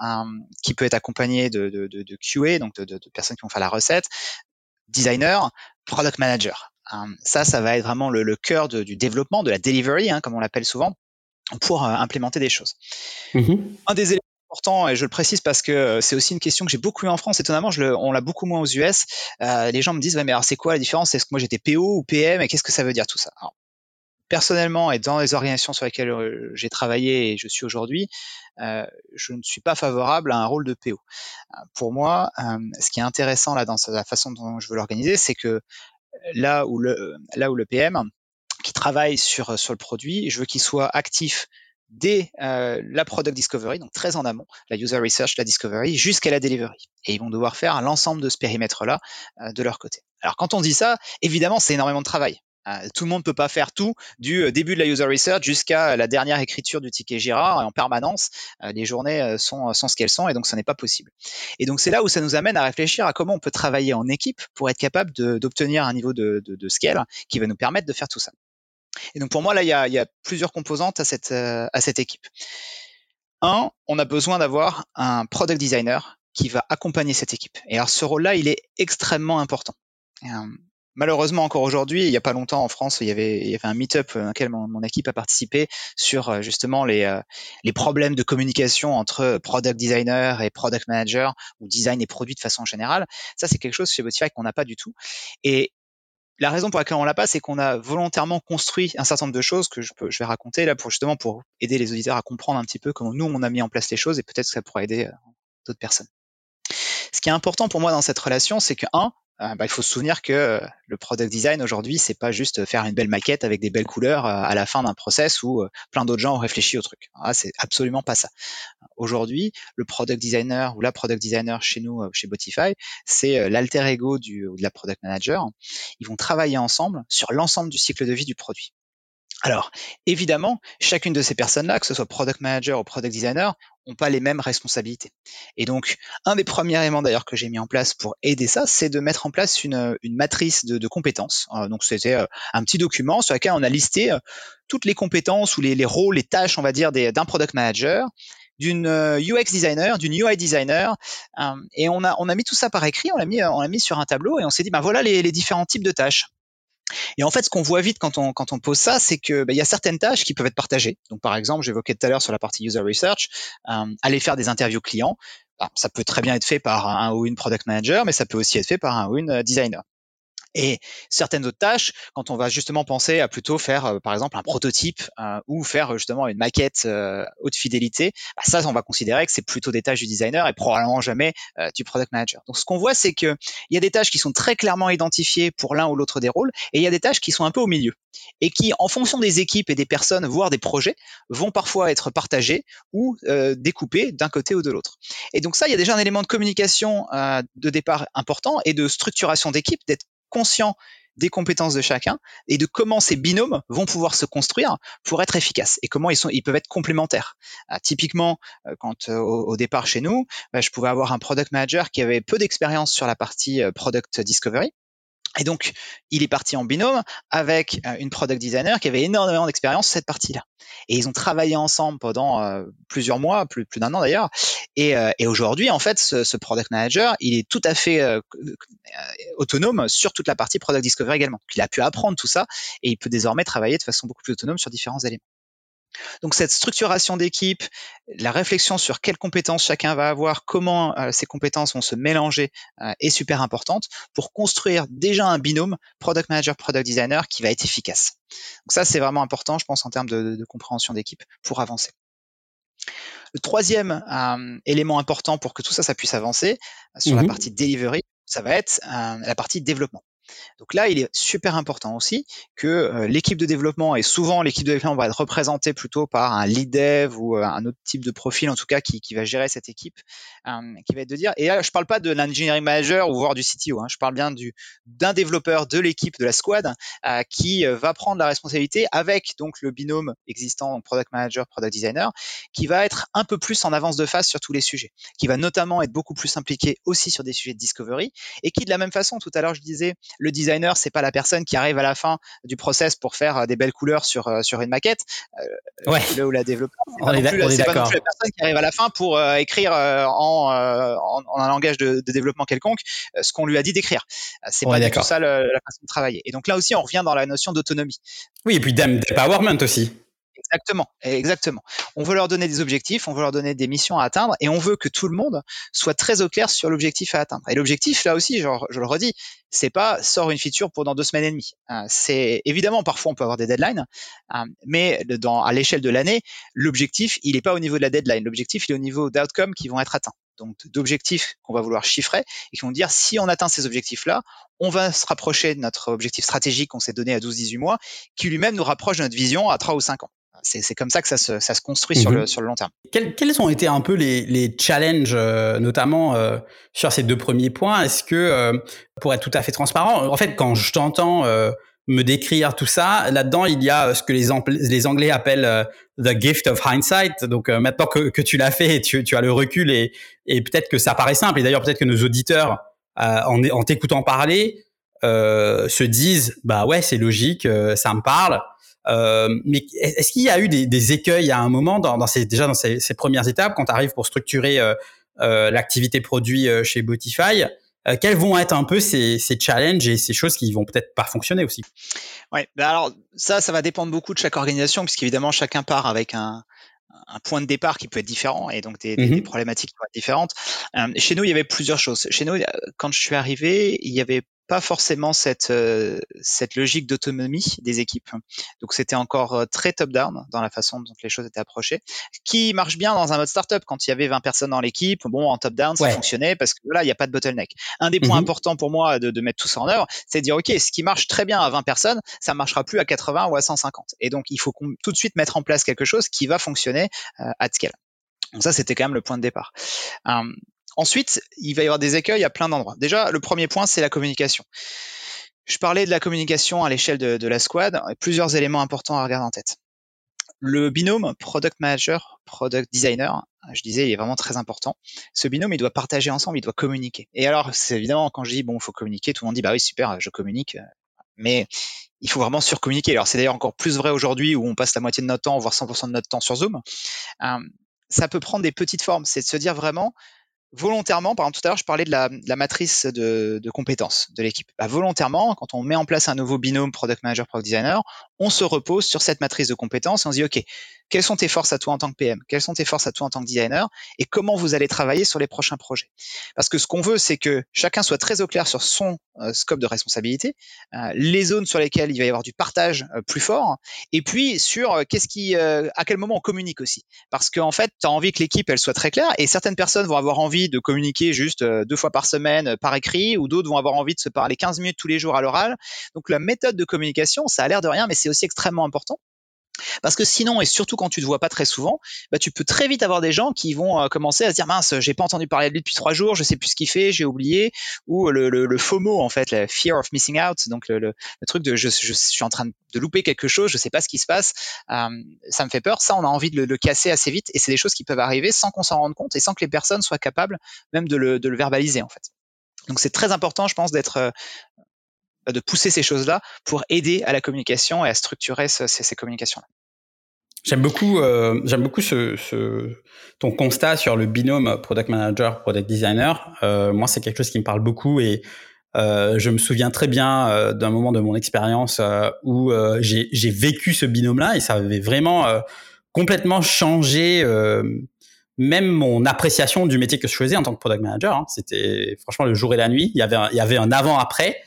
qui peut être accompagnée de, de, de, de donc de, personnes qui vont faire la recette, designer, product manager. Hein, ça, ça va être vraiment le, cœur du développement, de la delivery, hein, comme on l'appelle souvent, pour euh, implémenter des choses. Mm-hmm. Un des éléments importants, et je le précise parce que euh, c'est aussi une question que j'ai beaucoup eu en France, étonnamment, je le, on l'a beaucoup moins aux US. Euh, les gens me disent, mais alors c'est quoi la différence? Est-ce que moi j'étais PO ou PM et qu'est-ce que ça veut dire tout ça? Personnellement et dans les organisations sur lesquelles euh, j'ai travaillé et je suis aujourd'hui, euh, je ne suis pas favorable à un rôle de PO. Euh, pour moi, ce qui est intéressant là dans la façon dont je veux l'organiser, c'est que là où le PM qui travaille sur sur le produit, je veux qu'il soit actif dès la product discovery, donc très en amont, la user research, la discovery, jusqu'à la delivery. Et ils vont devoir faire l'ensemble de ce périmètre-là de leur côté. Alors quand on dit ça, évidemment, c'est énormément de travail. Euh, tout le monde peut pas faire tout du euh, début de la user research jusqu'à la dernière écriture du ticket Girard en permanence. Euh, les journées sont, sont ce qu'elles sont et donc ce n'est pas possible. Et donc c'est là où ça nous amène à réfléchir à comment on peut travailler en équipe pour être capable d'obtenir un niveau de, scale qui va nous permettre de faire tout ça. Et donc pour moi là il y a, il y a plusieurs composantes à cette, à cette équipe. Un, on a besoin d'avoir un product designer qui va accompagner cette équipe. Et alors ce rôle-là, il est extrêmement important malheureusement encore aujourd'hui, il n'y a pas longtemps en France, il y avait, il y avait un meet-up dans lequel mon, équipe a participé sur euh, justement les, euh, les problèmes de communication entre product designer et product manager ou design et produit de façon générale. Ça, c'est quelque chose chez Botify qu'on n'a pas du tout. Et la raison pour laquelle on l'a pas, c'est qu'on a volontairement construit un certain nombre de choses que je, peux, je vais raconter là pour justement pour aider les auditeurs à comprendre un petit peu comment nous on a mis en place les choses et peut-être que ça pourra aider euh, d'autres personnes. Ce qui est important pour moi dans cette relation, c'est que un, euh, bah, il faut se souvenir que euh, le product design aujourd'hui, c'est pas juste faire une belle maquette avec des belles couleurs euh, à la fin d'un process où plein d'autres gens ont réfléchi au truc. Ah, c'est absolument pas ça. Aujourd'hui, le product designer ou la product designer chez nous, chez Botify, c'est l'alter ego du, de la product manager. Ils vont travailler ensemble sur l'ensemble du cycle de vie du produit. Alors, évidemment, chacune de ces personnes-là, que ce soit product manager ou product designer, n'ont pas les mêmes responsabilités. Et donc, un des premiers éléments d'ailleurs que j'ai mis en place pour aider ça, c'est de mettre en place une, une matrice de, compétences. Euh, donc, c'était euh, un petit document sur lequel on a listé euh, toutes les compétences ou les, les, rôles, les tâches, on va dire, d'un product manager d'une UX designer, d'une UI designer, et on a on a mis tout ça par écrit, on l'a mis sur un tableau et on s'est dit ben voilà les différents types de tâches. Et en fait, ce qu'on voit vite quand on, quand on pose ça, c'est que bah, il y a certaines tâches qui peuvent être partagées. Donc, par exemple, j'évoquais tout à l'heure sur la partie user research, euh, aller faire des interviews clients. Bah, ça peut très bien être fait par un ou une product manager, mais ça peut aussi être fait par un ou une designer. Et certaines autres tâches, quand on va justement penser à plutôt faire, euh, par exemple, un prototype euh, ou faire justement une maquette euh, haute fidélité, bah ça, on va considérer que c'est plutôt des tâches du designer et probablement jamais du product manager. Donc, ce qu'on voit, c'est qu'il y a des tâches qui sont très clairement identifiées pour l'un ou l'autre des rôles, et il y a des tâches qui sont un peu au milieu et qui, en fonction des équipes et des personnes, voire des projets, vont parfois être partagées ou découpées d'un côté ou de l'autre. Et donc ça, il y a déjà un élément de communication de départ important et de structuration d'équipe, d'être conscient des compétences de chacun et de comment ces binômes vont pouvoir se construire pour être efficaces et comment ils sont ils peuvent être complémentaires. Ah, typiquement, euh, quand euh, au, départ chez nous, bah, je pouvais avoir un product manager qui avait peu d'expérience sur la partie euh, product discovery et donc, il est parti en binôme avec euh, une product designer qui avait énormément d'expérience sur cette partie-là. Et ils ont travaillé ensemble pendant euh, plusieurs mois, plus, d'un an d'ailleurs. Et, euh, aujourd'hui, en fait, ce, ce, product manager, il est tout à fait autonome sur toute la partie product discovery également. il a pu apprendre tout ça et il peut désormais travailler de façon beaucoup plus autonome sur différents éléments. Donc cette structuration d'équipe, la réflexion sur quelles compétences chacun va avoir, comment euh, ces compétences vont se mélanger euh, est super importante pour construire déjà un binôme product manager product designer qui va être efficace. Donc ça c'est vraiment important, je pense en termes de, de compréhension d'équipe pour avancer. Le troisième euh, élément important pour que tout ça ça puisse avancer sur la mmh partie delivery, ça va être la partie développement. Donc là, il est super important aussi que euh, l'équipe de développement, et souvent l'équipe de développement va être représentée plutôt par un lead dev ou euh, un autre type de profil, en tout cas, qui, qui va gérer cette équipe, euh, qui va être de dire, et là, je parle pas de l'engineering manager ou voire du CTO, hein, je parle bien du d'un développeur de l'équipe, de la squad, qui va prendre la responsabilité avec donc le binôme existant, product manager, product designer, qui va être un peu plus en avance de phase sur tous les sujets, qui va notamment être beaucoup plus impliqué aussi sur des sujets de discovery, et qui de la même façon, tout à l'heure je disais, le designer, c'est pas la personne qui arrive à la fin du process pour faire euh, des belles couleurs sur euh, sur une maquette. Euh, ouais. Là où la développeur, c'est pas, non plus, pas non plus la personne qui arrive à la fin pour écrire en, en, en, un langage de, de développement quelconque ce qu'on lui a dit d'écrire. C'est pas du tout ça la façon de travailler. Et donc là aussi, on revient dans la notion d'autonomie. Oui, et puis d'empowerment aussi. Exactement, exactement. On veut leur donner des objectifs, on veut leur donner des missions à atteindre, et on veut que tout le monde soit très au clair sur l'objectif à atteindre. Et l'objectif, là aussi, genre, je le redis, c'est pas sort une feature pour dans deux semaines et demie. Euh, c'est évidemment parfois on peut avoir des deadlines, euh, mais dans, à l'échelle de l'année, l'objectif il n'est pas au niveau de la deadline. L'objectif il est au niveau d'outcomes qui vont être atteints. Donc d'objectifs qu'on va vouloir chiffrer et qui vont dire si on atteint ces objectifs-là, on va se rapprocher de notre objectif stratégique qu'on s'est donné à 12-18 mois, qui lui-même nous rapproche de notre vision à 3 ou 5 ans c'est comme ça que ça se, ça se construit sur, le, mhm. sur le long terme. Quels, quels ont été un peu les, les challenges, euh, notamment euh, sur ces deux premiers points? Est-ce que, euh, pour être tout à fait transparent, en fait, quand je t'entends me décrire tout ça, là-dedans, il y a ce que les, les Anglais appellent the gift of hindsight. Donc maintenant que, que tu l'as fait, tu, tu as le recul et, et peut-être que ça paraît simple. Et d'ailleurs, peut-être que nos auditeurs, en, en t'écoutant parler, se disent, bah ouais, c'est logique, ça me parle. Euh, mais est-ce qu'il y a eu des, des, écueils à un moment dans, dans ces, déjà dans ces, ces premières étapes quand tu arrives pour structurer euh, euh, l'activité produit euh, chez Botify euh, Quels vont être un peu ces, ces, challenges et ces choses qui vont peut-être pas fonctionner aussi? Ouais, ben alors ça, ça va dépendre beaucoup de chaque organisation puisqu'évidemment chacun part avec un, un point de départ qui peut être différent et donc des, des, des mmh problématiques qui vont être différentes. Euh, chez nous, il y avait plusieurs choses. Chez nous, quand je suis arrivé, il y avait pas forcément cette euh, cette logique d'autonomie des équipes. Donc c'était encore euh, très top down dans la façon dont les choses étaient approchées, qui marche bien dans un mode startup quand il y avait 20 personnes dans l'équipe. Bon, en top down ça fonctionnait parce que là il n'y a pas de bottleneck. Un des points mhm. importants pour moi de, de, mettre tout ça en œuvre, c'est de dire ok, ce qui marche très bien à 20 personnes, ça marchera plus à 80 ou à 150. Et donc il faut tout de suite mettre en place quelque chose qui va fonctionner euh, à scale. Donc ça, c'était quand même le point de départ. Ensuite, il va y avoir des écueils à plein d'endroits. Déjà, le premier point, c'est la communication. Je parlais de la communication à l'échelle de, la squad, plusieurs éléments importants à regarder en tête. Le binôme product manager, product designer, je disais, il est vraiment très important. Ce binôme, il doit partager ensemble, il doit communiquer. Et alors, c'est évidemment quand je dis bon, il faut communiquer, tout le monde dit bah oui super, je communique, mais il faut vraiment surcommuniquer. Alors c'est d'ailleurs encore plus vrai aujourd'hui où on passe la moitié de notre temps, voire 100% de notre temps sur Zoom. Euh, ça peut prendre des petites formes, c'est de se dire vraiment, volontairement, par exemple tout à l'heure je parlais de la, matrice de, de, compétences de l'équipe. Bah, volontairement, quand on met en place un nouveau binôme product manager product designer, on se repose sur cette matrice de compétences et on se dit ok, quelles sont tes forces à toi en tant que PM Quelles sont tes forces à toi en tant que designer? Et comment vous allez travailler sur les prochains projets? Parce que ce qu'on veut, c'est que chacun soit très au clair sur son euh, scope de responsabilité, euh, les zones sur lesquelles il va y avoir du partage euh, plus fort, et puis sur qu'est-ce qui, à quel moment on communique aussi. Parce qu'en fait, tu as envie que l'équipe elle soit très claire, et certaines personnes vont avoir envie de communiquer juste deux fois par semaine par écrit, ou d'autres vont avoir envie de se parler 15 minutes tous les jours à l'oral. Donc la méthode de communication, ça a l'air de rien, mais c'est aussi extrêmement important. Parce que sinon, et surtout quand tu te vois pas très souvent, bah, tu peux très vite avoir des gens qui vont euh, commencer à se dire mince, j'ai pas entendu parler de lui depuis trois jours, je sais plus ce qu'il fait, j'ai oublié, ou le, le, le, FOMO en fait, la fear of missing out, donc le, le truc de je, suis en train de louper quelque chose, je sais pas ce qui se passe, euh, ça me fait peur. Ça, on a envie de le, casser assez vite, et c'est des choses qui peuvent arriver sans qu'on s'en rende compte et sans que les personnes soient capables même de le, le verbaliser en fait. Donc c'est très important, je pense, d'être euh, de pousser ces choses-là pour aider à la communication et à structurer ces, ces communications-là. J'aime beaucoup, euh, j'aime beaucoup ce, ce, ton constat sur le binôme product manager product designer. Euh, moi, c'est quelque chose qui me parle beaucoup et euh, je me souviens très bien euh, d'un moment de mon expérience euh, où euh, j'ai vécu ce binôme-là et ça avait vraiment complètement changé même mon appréciation du métier que je faisais en tant que product manager. Hein. C'était franchement le jour et la nuit. Il y avait il y avait un avant-après.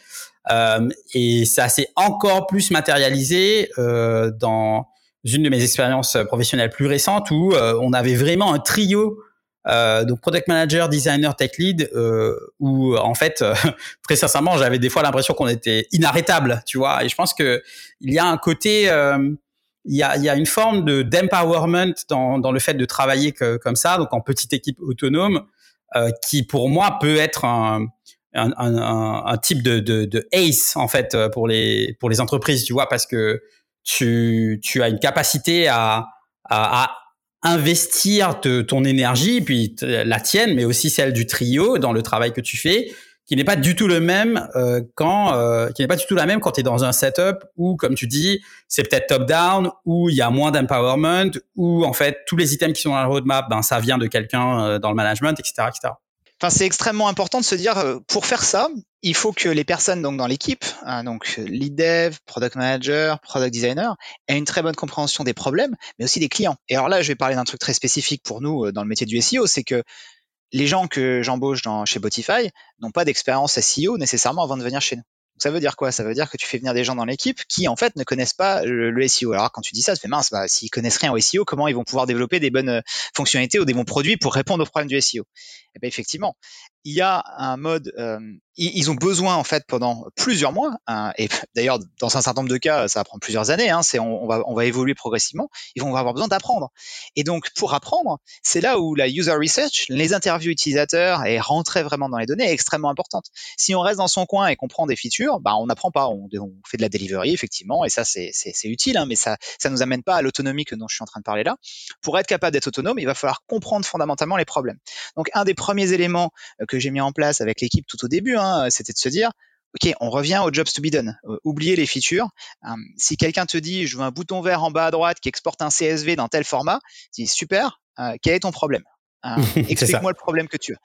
Euh, et ça s'est encore plus matérialisé euh, dans une de mes expériences professionnelles plus récentes où euh, on avait vraiment un trio euh, donc product manager, designer, tech lead, euh, où en fait, euh, (laughs) très sincèrement, j'avais des fois l'impression qu'on était inarrêtable, tu vois. Et je pense que il y a un côté, il y a, il y a une forme de d'empowerment dans, dans le fait de travailler que, comme ça, donc en petite équipe autonome, qui pour moi peut être un, un, un, un type de, de, de, ace en fait pour les pour les entreprises, tu vois, parce que tu tu as une capacité à, à, à investir te, ton énergie, puis la tienne, mais aussi celle du trio dans le travail que tu fais, qui n'est pas du tout le même euh, quand, euh, qui n'est pas du tout la même quand tu es dans un setup où, comme tu dis, c'est peut-être top down, où il y a moins d'empowerment, où en fait tous les items qui sont dans la roadmap, ben ça vient de quelqu'un euh, dans le management, etc., etc. C'est extrêmement important de se dire, euh, pour faire ça, il faut que les personnes donc dans l'équipe, hein, donc lead dev, product manager, product designer, aient une très bonne compréhension des problèmes, mais aussi des clients. Et alors là, je vais parler d'un truc très spécifique pour nous euh, dans le métier du SEO, c'est que les gens que j'embauche chez Botify n'ont pas d'expérience SEO nécessairement avant de venir chez nous. Ça veut dire quoi? Ça veut dire que tu fais venir des gens dans l'équipe qui en fait ne connaissent pas le, SEO. Alors quand tu dis ça, tu fais mince, bah, s'ils connaissent rien au SEO, comment ils vont pouvoir développer des bonnes euh, fonctionnalités ou des bons produits pour répondre aux problèmes du SEO Eh bien effectivement, il y a un mode, euh, ils ont besoin en fait pendant plusieurs mois, hein, et (laughs) d'ailleurs dans un certain nombre de cas, ça va prendre plusieurs années. Hein, c'est on, va on va évoluer progressivement. Ils vont avoir besoin d'apprendre. Et donc pour apprendre, c'est là où la user research, les interviews utilisateurs et rentrer vraiment dans les données est extrêmement importante. Si on reste dans son coin et qu'on prend des features, bah on n'apprend pas. On, fait de la delivery effectivement, et ça c'est c'est utile, hein, mais ça ça nous amène pas à l'autonomie que dont je suis en train de parler là. Pour être capable d'être autonome, il va falloir comprendre fondamentalement les problèmes. Donc un des premiers éléments que que j'ai mis en place avec l'équipe tout au début, hein, c'était de se dire, OK, on revient aux jobs to be done. Euh, oubliez les features. Euh, si quelqu'un te dit, je veux un bouton vert en bas à droite qui exporte un CSV dans tel format, tu dis, super, euh, quel est ton problème? Hein, (laughs) explique-moi le problème que tu as.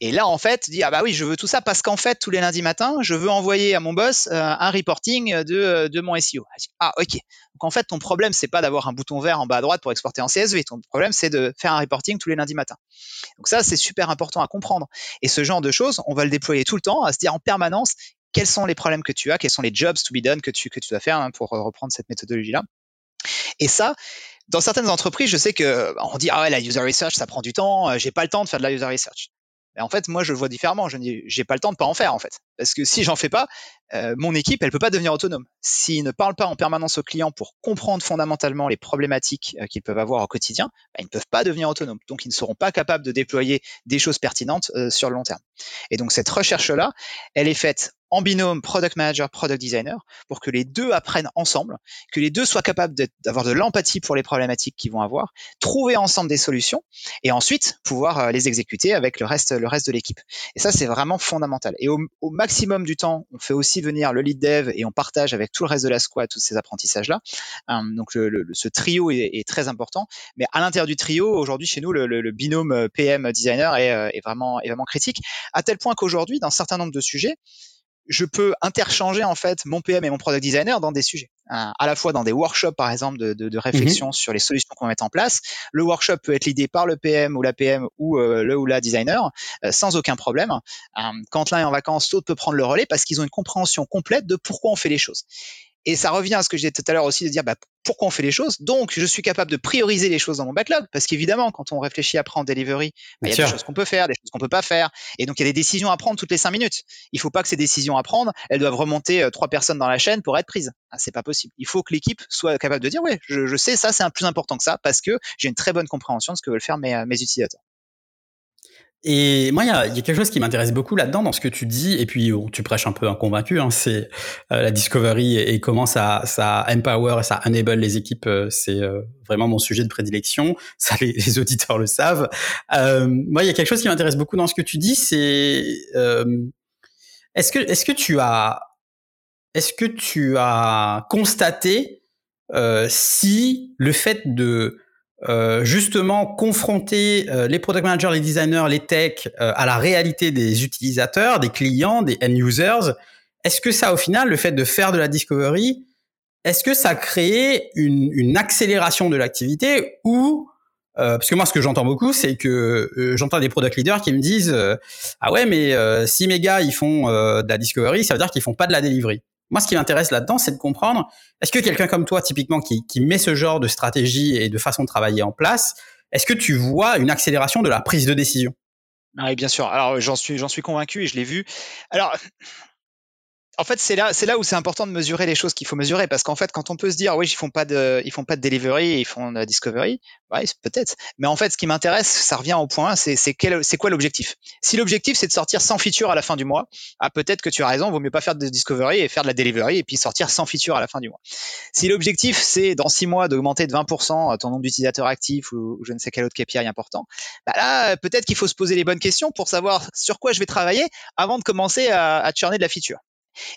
Et là, en fait, dis ah bah oui, je veux tout ça parce qu'en fait, tous les lundis matins, je veux envoyer à mon boss euh, un reporting de, de mon SEO. Ah ok. Donc en fait, ton problème c'est pas d'avoir un bouton vert en bas à droite pour exporter en CSV. Ton problème c'est de faire un reporting tous les lundis matins. Donc ça, c'est super important à comprendre. Et ce genre de choses, on va le déployer tout le temps, à se dire en permanence quels sont les problèmes que tu as, quels sont les jobs to be done que tu que tu dois faire hein, pour reprendre cette méthodologie là. Et ça, dans certaines entreprises, je sais que on dit ah ouais la user research ça prend du temps, euh, j'ai pas le temps de faire de la user research. Mais en fait, moi je le vois différemment. Je j'ai pas le temps de pas en faire en fait, parce que si j'en fais pas, euh, mon équipe elle peut pas devenir autonome. S'ils ne parlent pas en permanence aux clients pour comprendre fondamentalement les problématiques euh, qu'ils peuvent avoir au quotidien, bah, ils ne peuvent pas devenir autonomes. Donc ils ne seront pas capables de déployer des choses pertinentes sur le long terme. Et donc cette recherche là, elle est faite en binôme product manager, product designer, pour que les deux apprennent ensemble, que les deux soient capables d'avoir de l'empathie pour les problématiques qu'ils vont avoir, trouver ensemble des solutions et ensuite pouvoir euh, les exécuter avec le reste, le reste de l'équipe. Et ça, c'est vraiment fondamental. Et au, maximum du temps, on fait aussi venir le lead dev et on partage avec tout le reste de la squad tous ces apprentissages-là. Hum, donc ce trio est, très important. Mais à l'intérieur du trio, aujourd'hui chez nous, le, binôme euh, PM designer est, euh, est, vraiment, est vraiment critique, à tel point qu'aujourd'hui, dans un certain nombre de sujets, je peux interchanger en fait mon PM et mon product designer dans des sujets, hein, à la fois dans des workshops par exemple de, de, de réflexion mhm. sur les solutions qu'on va mettre en place. Le workshop peut être l'idée par le PM ou la PM ou euh, le ou la designer euh, sans aucun problème. Euh, quand l'un est en vacances, l'autre peut prendre le relais parce qu'ils ont une compréhension complète de pourquoi on fait les choses. Et ça revient à ce que je disais tout à l'heure aussi de dire bah, pourquoi on fait les choses? Donc, je suis capable de prioriser les choses dans mon backlog parce qu'évidemment, quand on réfléchit après en delivery, bah, il y a des choses qu'on peut faire, des choses qu'on peut pas faire. Et donc, il y a des décisions à prendre toutes les cinq minutes. Il faut pas que ces décisions à prendre, elles doivent remonter euh, trois personnes dans la chaîne pour être prises. Ah, c'est pas possible. Il faut que l'équipe soit capable de dire ouais, je, je sais ça, c'est un plus important que ça parce que j'ai une très bonne compréhension de ce que veulent faire mes, euh, mes utilisateurs. Et moi, il y a, y a, quelque chose qui m'intéresse beaucoup là-dedans, dans ce que tu dis, et puis tu prêches un peu un convaincu, hein, c'est euh, la discovery et, comment ça, ça empower et ça enable les équipes. Euh, c'est euh, vraiment mon sujet de prédilection. (laughs) Ça, les, les auditeurs le savent. moi, il y a quelque chose qui m'intéresse beaucoup dans ce que tu dis, c'est est-ce que, est-ce que tu as, est-ce que tu as constaté si le fait de euh, justement confronter euh, les product managers, les designers, les techs euh, à la réalité des utilisateurs, des clients, des end users. Est-ce que ça, au final, le fait de faire de la discovery, est-ce que ça crée une, une accélération de l'activité ou parce que moi, ce que j'entends beaucoup, c'est que j'entends des product leaders qui me disent ah ouais, mais si mes gars ils font de la discovery, ça veut dire qu'ils font pas de la delivery. Moi, ce qui m'intéresse là-dedans, c'est de comprendre, est-ce que quelqu'un comme toi, typiquement, qui, qui, met ce genre de stratégie et de façon de travailler en place, est-ce que tu vois une accélération de la prise de décision? Ah oui, bien sûr. Alors j'en suis, j'en suis convaincu et je l'ai vu. Alors en fait, c'est là, c'est là où c'est important de mesurer les choses qu'il faut mesurer, parce qu'en fait, quand on peut se dire, oui, ils font pas de, ils font pas de delivery, ils font de la discovery, ouais, peut-être. Mais en fait, ce qui m'intéresse, ça revient au point, c'est, c'est c'est quoi l'objectif? Si l'objectif c'est de sortir 100 features à la fin du mois, ah peut-être que tu as raison, vaut mieux pas faire de discovery et faire de la delivery et puis sortir 100 features à la fin du mois. Si l'objectif c'est dans 6 mois d'augmenter de 20% ton nombre d'utilisateurs actifs ou, je ne sais quel autre KPI important, bah là, peut-être qu'il faut se poser les bonnes questions pour savoir sur quoi je vais travailler avant de commencer à, à churner de la feature.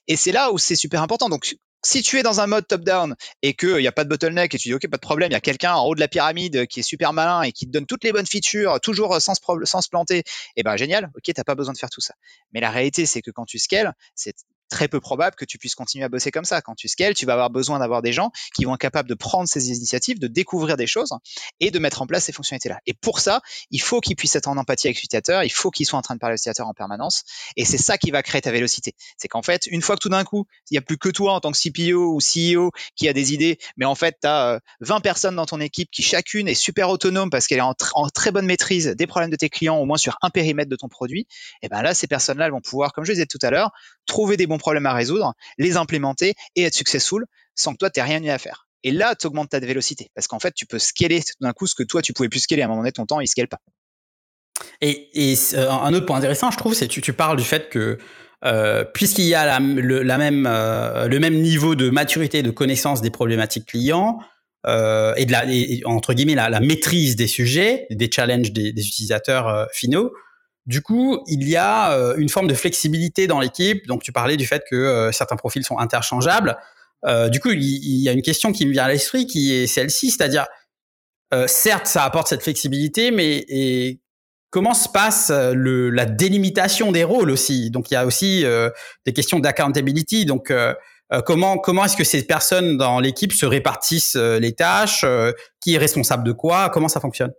Et c'est là où c'est super important. Donc, si tu es dans un mode top-down et qu'il n'y a pas de bottleneck et tu dis ok pas de problème, il y a quelqu'un en haut de la pyramide qui est super malin et qui te donne toutes les bonnes features, toujours sans se, sans se planter, et eh ben génial, ok t'as pas besoin de faire tout ça. Mais la réalité c'est que quand tu scales, c'est très peu probable que tu puisses continuer à bosser comme ça. Quand tu scales, tu vas avoir besoin d'avoir des gens qui vont être capables de prendre ces initiatives, de découvrir des choses et de mettre en place ces fonctionnalités-là. Et pour ça, il faut qu'ils puissent être en empathie avec l'utilisateur, il faut qu'ils soient en train de parler à l'utilisateur en permanence. Et c'est ça qui va créer ta vélocité. C'est qu'en fait, une fois que tout d'un coup, il n'y a plus que toi en tant que CPO ou CEO qui a des idées, mais en fait, tu as 20 personnes dans ton équipe qui chacune est super autonome parce qu'elle est en, très bonne maîtrise des problèmes de tes clients, au moins sur un périmètre de ton produit, et ben là, ces personnes-là vont pouvoir, comme je disais tout à l'heure, trouver des bons problèmes à résoudre, les implémenter et être successful sans que toi, tu rien eu à faire. Et là, tu augmentes ta vélocité parce qu'en fait, tu peux scaler tout d'un coup ce que toi, tu pouvais plus scaler à un moment donné, ton temps, il scale pas. Et, euh, un autre point intéressant, je trouve, c'est que tu, parles du fait que euh, puisqu'il y a la, le, même, euh, le même niveau de maturité, de connaissance des problématiques clients, et de la, entre guillemets, la, maîtrise des sujets, des challenges des utilisateurs finaux, du coup, il y a euh, une forme de flexibilité dans l'équipe. Donc, tu parlais du fait que euh, certains profils sont interchangeables. Euh, du coup, il, y a une question qui me vient à l'esprit qui est celle-ci, c'est-à-dire, certes, ça apporte cette flexibilité, mais et comment se passe le, la délimitation des rôles aussi? Donc, il y a aussi des questions d'accountability. Donc, comment comment est-ce que ces personnes dans l'équipe se répartissent les tâches? Qui est responsable de quoi? Comment ça fonctionne?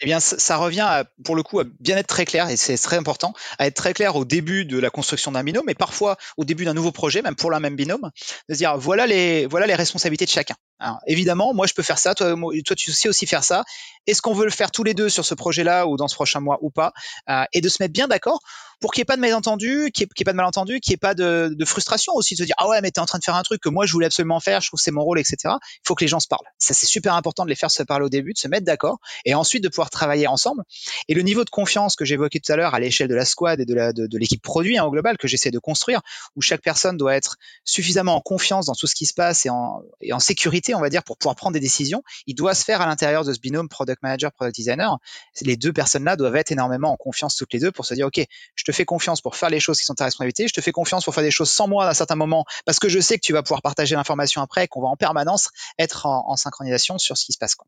Eh bien, ça, revient pour le coup à bien être très clair, et c'est très important, à être très clair au début de la construction d'un binôme, mais parfois au début d'un nouveau projet, même pour la même binôme, de se dire voilà les, voilà les responsabilités de chacun. Alors, évidemment, moi je peux faire ça, toi, toi tu sais aussi faire ça. Est-ce qu'on veut le faire tous les deux sur ce projet-là ou dans ce prochain mois ou pas euh, Et de se mettre bien d'accord pour qu'il n'y ait pas de malentendu, qu'il n'y ait, pas de malentendu, qu'il n'y ait pas de, frustration aussi, de se dire ah ouais mais t'es en train de faire un truc que moi je voulais absolument faire, je trouve que c'est mon rôle, etc. Il faut que les gens se parlent. Ça c'est super important de les faire se parler au début, de se mettre d'accord et ensuite de pouvoir travailler ensemble. Et le niveau de confiance que j'évoquais tout à l'heure à l'échelle de la squad et de l'équipe produit hein, au global que j'essaie de construire, où chaque personne doit être suffisamment en confiance dans tout ce qui se passe et en sécurité, on va dire, pour pouvoir prendre des décisions, il doit se faire à l'intérieur de ce binôme product manager, product designer. Les deux personnes-là doivent être énormément en confiance toutes les deux pour se dire ok, je te fais confiance pour faire les choses qui sont ta responsabilité. Je te fais confiance pour faire des choses sans moi à un certain moment parce que je sais que tu vas pouvoir partager l'information après, qu'on va en permanence être en, synchronisation sur ce qui se passe. Quoi.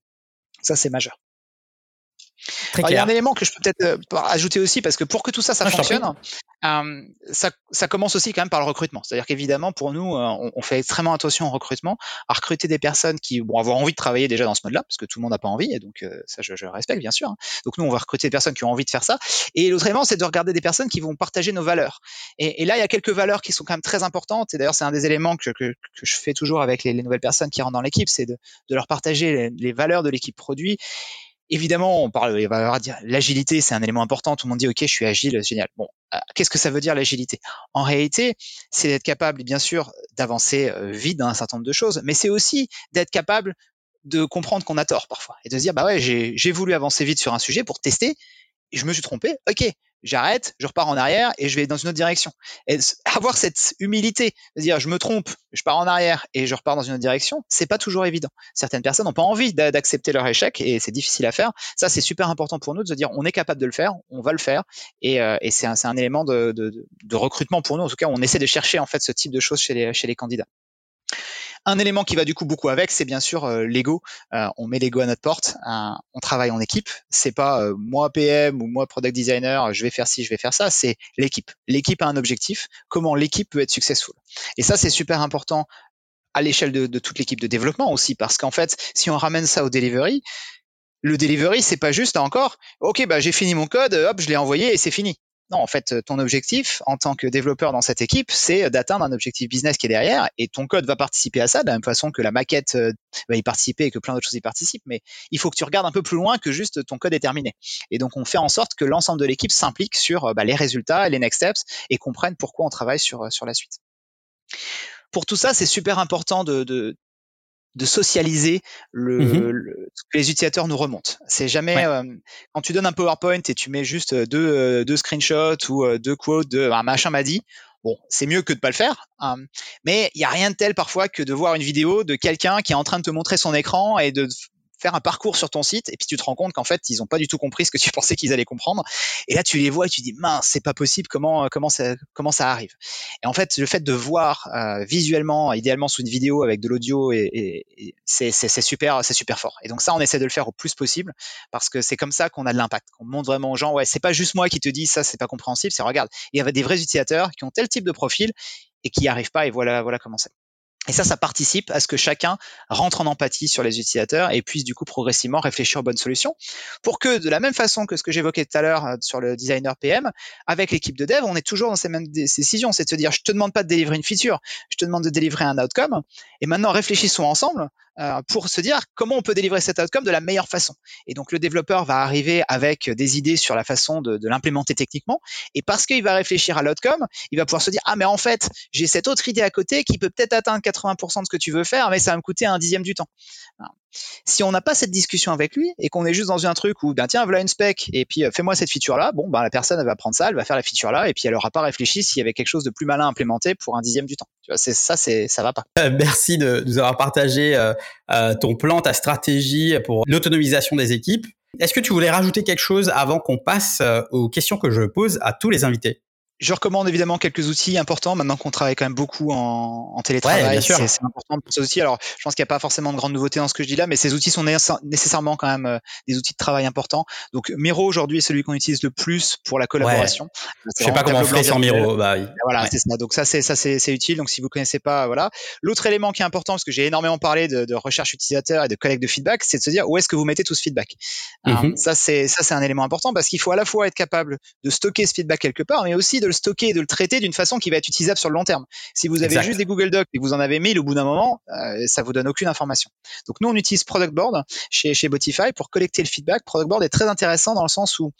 Ça, c'est majeur. Il y a un élément que je peux peut-être euh, ajouter aussi parce que pour que tout ça, ça fonctionne, euh, ça, ça, commence aussi quand même par le recrutement. C'est-à-dire qu'évidemment, pour nous, euh, on, on, fait extrêmement attention au recrutement, à recruter des personnes qui vont avoir envie de travailler déjà dans ce mode-là, parce que tout le monde n'a pas envie, et donc euh, ça, je, je, respecte bien sûr. Hein. Donc nous, on va recruter des personnes qui ont envie de faire ça. Et l'autre élément, c'est de regarder des personnes qui vont partager nos valeurs. Et, et, là, il y a quelques valeurs qui sont quand même très importantes. Et d'ailleurs, c'est un des éléments que, que, que, je fais toujours avec les, les nouvelles personnes qui rentrent dans l'équipe, c'est de, de, leur partager les, les valeurs de l'équipe produit évidemment, on parle, il va dire l'agilité, c'est un élément important. Tout le monde dit, OK, je suis agile, génial. Bon, euh, qu'est-ce que ça veut dire l'agilité? En réalité, c'est d'être capable, bien sûr, d'avancer euh, vite dans un certain nombre de choses, mais c'est aussi d'être capable de comprendre qu'on a tort parfois et de se dire, bah ouais, j'ai voulu avancer vite sur un sujet pour tester, je me suis trompé. Ok, j'arrête, je repars en arrière et je vais dans une autre direction. Et avoir cette humilité dire je me trompe, je pars en arrière et je repars dans une autre direction, c'est pas toujours évident. Certaines personnes n'ont pas envie d'accepter leur échec et c'est difficile à faire. Ça, c'est super important pour nous de se dire on est capable de le faire, on va le faire et, euh, et c'est un, un, élément de, de, de, recrutement pour nous. En tout cas, on essaie de chercher en fait ce type de choses chez les, chez les candidats. Un élément qui va du coup beaucoup avec, c'est bien sûr euh, l'ego. Euh, on met l'ego à notre porte. on travaille en équipe. C'est pas euh, moi PM ou moi product designer, je vais faire ci, je vais faire ça. C'est l'équipe. L'équipe a un objectif. Comment l'équipe peut être successful. Et ça, c'est super important à l'échelle de, de toute l'équipe de développement aussi, parce qu'en fait, si on ramène ça au delivery, le delivery, c'est pas juste encore, ok, bah j'ai fini mon code, hop, je l'ai envoyé et c'est fini. Non, en fait, ton objectif en tant que développeur dans cette équipe, c'est d'atteindre un objectif business qui est derrière et ton code va participer à ça de la même façon que la maquette euh, va y participer et que plein d'autres choses y participent. Mais il faut que tu regardes un peu plus loin que juste ton code est terminé. Et donc, on fait en sorte que l'ensemble de l'équipe s'implique sur euh, bah, les résultats les next steps et comprenne pourquoi on travaille sur, sur la suite. Pour tout ça, c'est super important de, de socialiser le, le- ce que les utilisateurs nous remontent. C'est jamais euh, quand tu donnes un PowerPoint et tu mets juste deux, deux screenshots ou deux quotes de un machin m'a dit. Bon, c'est mieux que de pas le faire, hein. mais il y a rien de tel parfois que de voir une vidéo de quelqu'un qui est en train de te montrer son écran et de faire un parcours sur ton site et puis tu te rends compte qu'en fait ils ont pas du tout compris ce que tu (laughs) pensais qu'ils allaient comprendre et là tu les vois et tu dis mince c'est pas possible comment comment ça comment ça arrive? Et en fait, le fait de voir euh, visuellement, idéalement sous une vidéo avec de l'audio, c'est super, c'est super fort. Et donc ça, on essaie de le faire au plus possible parce que c'est comme ça qu'on a de l'impact. On montre vraiment aux gens, ouais, c'est pas juste moi qui te dis ça, c'est pas compréhensible. C'est regarde, il y avait des vrais utilisateurs qui ont tel type de profil et qui n'y arrivent pas. Et voilà, voilà comment c'est. Et ça, ça participe à ce que chacun rentre en empathie sur les utilisateurs et puisse du coup progressivement réfléchir aux bonnes solutions pour que de la même façon que ce que j'évoquais tout à l'heure euh, sur le designer PM, avec l'équipe de dev, on est toujours dans ces mêmes dé- décisions. C'est de se dire, je te demande pas de délivrer une feature, je te demande de délivrer un outcome. Et maintenant, réfléchissons ensemble pour se dire comment on peut délivrer cet outcome de la meilleure façon. Et donc, le développeur va arriver avec des idées sur la façon de, de l'implémenter techniquement. Et parce qu'il va réfléchir à l'outcome, il va pouvoir se dire, ah, mais en fait, j'ai cette autre idée à côté qui peut peut-être atteindre 80% de ce que tu veux faire, mais ça va me coûter un dixième du temps. Si on n'a pas cette discussion avec lui et qu'on est juste dans un truc où, ben tiens, voilà une spec et puis euh, fais-moi cette feature-là, bon, ben la personne elle va prendre ça, elle va faire la feature-là et puis elle aura pas réfléchi s'il y avait quelque chose de plus malin à implémenter pour un dixième du temps. Tu vois, ça, ça va pas. Euh, Merci de nous avoir partagé euh, ton plan, ta stratégie pour l'autonomisation des équipes. Est-ce que tu voulais rajouter quelque chose avant qu'on passe aux questions que je pose à tous les invités? Je recommande évidemment quelques outils importants maintenant qu'on travaille quand même beaucoup en, en Ouais, télétravail. sûr. c'est important pour ces outils. Alors, je pense qu'il n'y a pas forcément de grande nouveauté dans ce que je dis là, mais ces outils sont nécess- nécessairement quand même euh, des outils de travail importants. Donc, Miro aujourd'hui est celui qu'on utilise le plus pour la collaboration. Je C'est sais pas comment on ferait sans. Miro. Bah oui. Voilà, Ouais. c'est ça. Donc ça, c'est ça, c'est c'est utile. Donc si vous connaissez pas, voilà. L'autre élément qui est important, parce que j'ai énormément parlé de, de recherche utilisateur et de collecte de feedback, c'est de se dire où est-ce que vous mettez tout ce feedback. Alors, Mhm. ça, c'est ça, c'est un élément important parce qu'il faut à la fois être capable de stocker ce feedback quelque part, mais aussi de le stocker et de le traiter d'une façon qui va être utilisable sur le long terme. Si vous avez Exact. juste des Google Docs et que vous en avez 1000 au bout d'un moment, euh, ça vous donne aucune information. Donc nous, on utilise Product Board chez chez Botify pour collecter le feedback. Product Board est très intéressant dans le sens où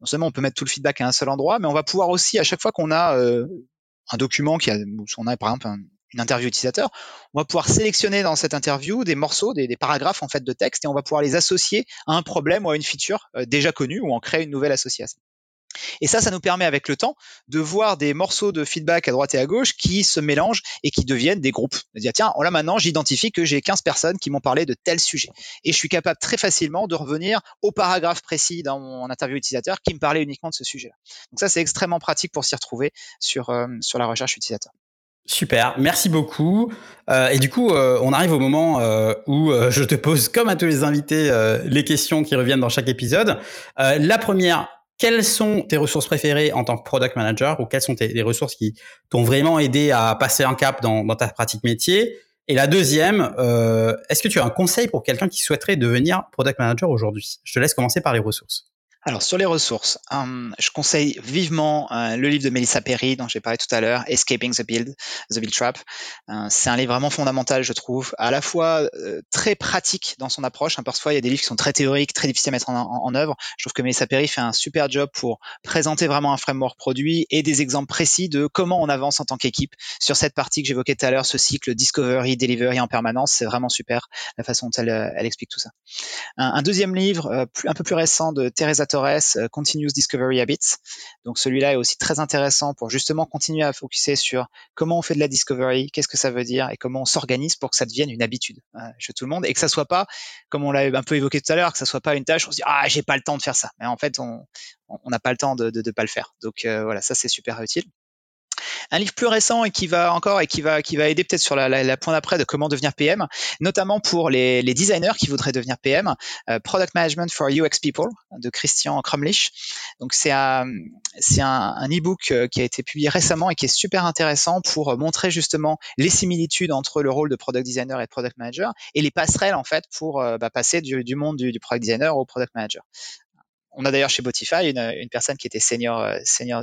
non seulement on peut mettre tout le feedback à un seul endroit, mais on va pouvoir aussi, à chaque fois qu'on a euh, un document qui a, on a par exemple un- une interview utilisateur, on va pouvoir sélectionner dans cette interview des morceaux, des, des paragraphes en fait de texte, et on va pouvoir les associer à un problème ou à une feature euh, déjà connue, ou en créer une nouvelle association. Et ça, ça nous permet avec le temps de voir des morceaux de feedback à droite et à gauche qui se mélangent et qui deviennent des groupes. De dire, tiens, là maintenant, j'identifie que j'ai 15 personnes qui m'ont parlé de tel sujet. Et je suis capable très facilement de revenir au paragraphe précis dans mon interview utilisateur qui me parlait uniquement de ce sujet-là. Donc ça, c'est extrêmement pratique pour s'y retrouver sur, euh, sur la recherche utilisateur. Super, merci beaucoup. Euh, et du coup, euh, on arrive au moment où je te pose, comme à tous les invités, les questions qui reviennent dans chaque épisode. La première, quelles sont tes ressources préférées en tant que product manager ou quelles sont les ressources qui t'ont vraiment aidé à passer un cap dans, dans ta pratique métier? Et la deuxième, euh, est-ce que tu as un conseil pour quelqu'un qui souhaiterait devenir product manager aujourd'hui? Je te laisse commencer par les ressources. Alors sur les ressources, hum, je conseille vivement euh, le livre de Melissa Perry dont j'ai parlé tout à l'heure, Escaping the Build, the Build Trap. Euh, c'est un livre vraiment fondamental, je trouve, à la fois euh, très pratique dans son approche. Hein, parfois, il y a des livres qui sont très théoriques, très difficiles à mettre en, en, œuvre. Je trouve que Melissa Perry fait un super job pour présenter vraiment un framework produit et des exemples précis de comment on avance en tant qu'équipe sur cette partie que j'évoquais tout à l'heure, ce cycle discovery, delivery en permanence. C'est vraiment super la façon dont elle, explique tout ça. Un, deuxième livre, un peu plus récent de Teresa Euh, Continuous Discovery Habits. Donc celui-là est aussi très intéressant pour justement continuer à focuser sur comment on fait de la discovery, qu'est-ce que ça veut dire et comment on s'organise pour que ça devienne une habitude euh, chez tout le monde et que ça soit pas, comme on l'a un peu évoqué tout à l'heure, que ça soit pas une tâche où on se dit ah j'ai pas le temps de faire ça. Mais en fait on n'a pas le temps de, de pas le faire. Donc euh, voilà, ça c'est super utile un livre plus récent et qui va encore et qui va qui va aider peut-être sur la, la, la point d'après de comment devenir PM, notamment pour les, designers qui voudraient devenir PM, euh, Product Management for UX People de Christian Crumlich. Donc c'est un c'est un, e-book euh, qui a été publié récemment et qui est super intéressant pour montrer justement les similitudes entre le rôle de product designer et product manager et les passerelles en fait pour euh, bah, passer du, monde du product designer au product manager on a d'ailleurs chez Botify une, personne qui était senior,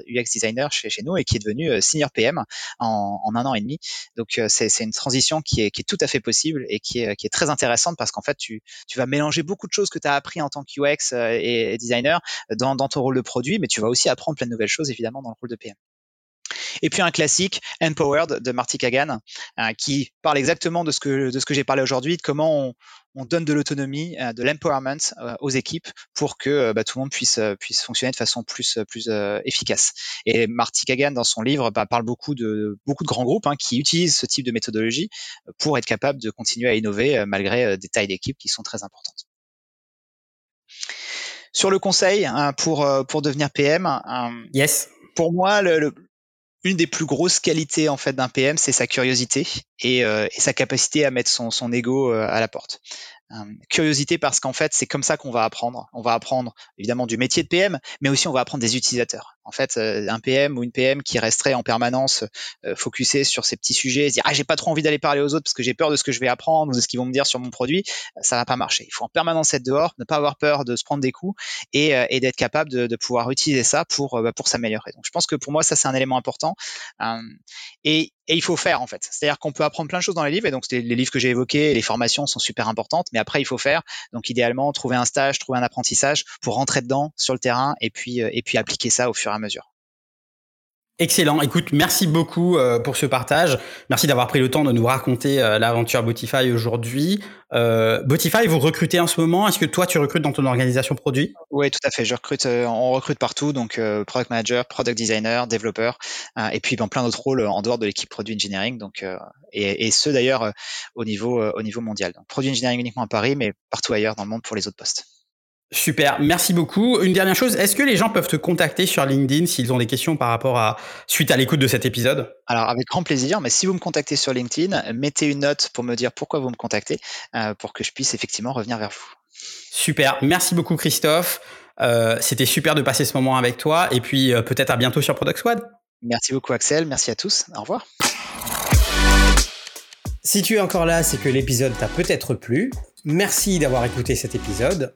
UX designer chez, chez nous et qui est devenue senior PM en, en un an et demi. Donc c'est une transition qui est, tout à fait possible et qui est, très intéressante parce qu'en fait tu, tu vas mélanger beaucoup de choses que tu as appris en tant que UX et, designer dans, dans ton rôle de produit, mais tu vas aussi apprendre plein de nouvelles choses évidemment dans le rôle de PM. Et puis un classique, Empowered de Marty Kagan, euh, qui parle exactement de ce que, de ce que j'ai parlé aujourd'hui, de comment on, on donne de l'autonomie, euh, de l'empowerment euh, aux équipes pour que bah, tout le monde puisse, puisse fonctionner de façon plus, plus efficace. Et Marty Kagan, dans son livre, bah, parle beaucoup de, beaucoup de grands groupes hein, qui utilisent ce type de méthodologie pour être capable de continuer à innover malgré des tailles d'équipe qui sont très importantes. Sur le conseil hein, pour, pour devenir PM, yes. pour moi, le, le, une des plus grosses qualités en fait d'un PM, c'est sa curiosité et, euh, et, sa capacité à mettre son, son ego euh, à la porte. Euh, curiosité parce qu'en fait, c'est comme ça qu'on va apprendre. On va apprendre évidemment du métier de PM, mais aussi on va apprendre des utilisateurs. En fait, euh, un PM ou une PM qui resterait en permanence euh, focusé sur ces petits sujets, se dire ah j'ai pas trop envie d'aller parler aux autres parce que j'ai peur de ce que je vais apprendre ou de ce qu'ils vont me dire sur mon produit, ça va pas marcher. Il faut en permanence être dehors, ne pas avoir peur de se prendre des coups et, d'être capable de, de, pouvoir utiliser ça pour bah, pour s'améliorer. Donc je pense que pour moi ça c'est un élément important. et et il faut faire en fait. C'est-à-dire qu'on peut apprendre plein de choses dans les livres, et donc les livres que j'ai évoqués, les formations sont super importantes, mais après il faut faire. Donc idéalement, trouver un stage, trouver un apprentissage pour rentrer dedans sur le terrain et puis et puis appliquer ça au fur et à mesure. Excellent. Écoute, merci beaucoup euh, pour ce partage. Merci d'avoir pris le temps de nous raconter euh, l'aventure Botify aujourd'hui. Euh, Botify, vous recrutez en ce moment. Est-ce que toi, tu recrutes dans ton organisation produit? Oui, tout à fait. Je recrute. Euh, on recrute partout, donc product manager, product designer, développeur, et puis dans plein d'autres rôles en dehors de l'équipe produit engineering. Donc, et, et ce d'ailleurs au niveau au niveau mondial. Produit engineering uniquement à Paris, mais partout ailleurs dans le monde pour les autres postes. Super, merci beaucoup. Une dernière chose, est-ce que les gens peuvent te contacter sur LinkedIn s'ils ont des questions par rapport à suite à l'écoute de cet épisode? Alors avec grand plaisir, mais si vous me contactez sur LinkedIn, mettez une note pour me dire pourquoi vous me contactez, euh, pour que je puisse effectivement revenir vers vous. Super, merci beaucoup Christophe. Euh, C'était super de passer ce moment avec toi et puis euh, peut-être à bientôt sur Product Squad. Merci beaucoup Axel, merci à tous, au revoir. Si tu es encore là, c'est que l'épisode t'a peut-être plu. Merci d'avoir écouté cet épisode.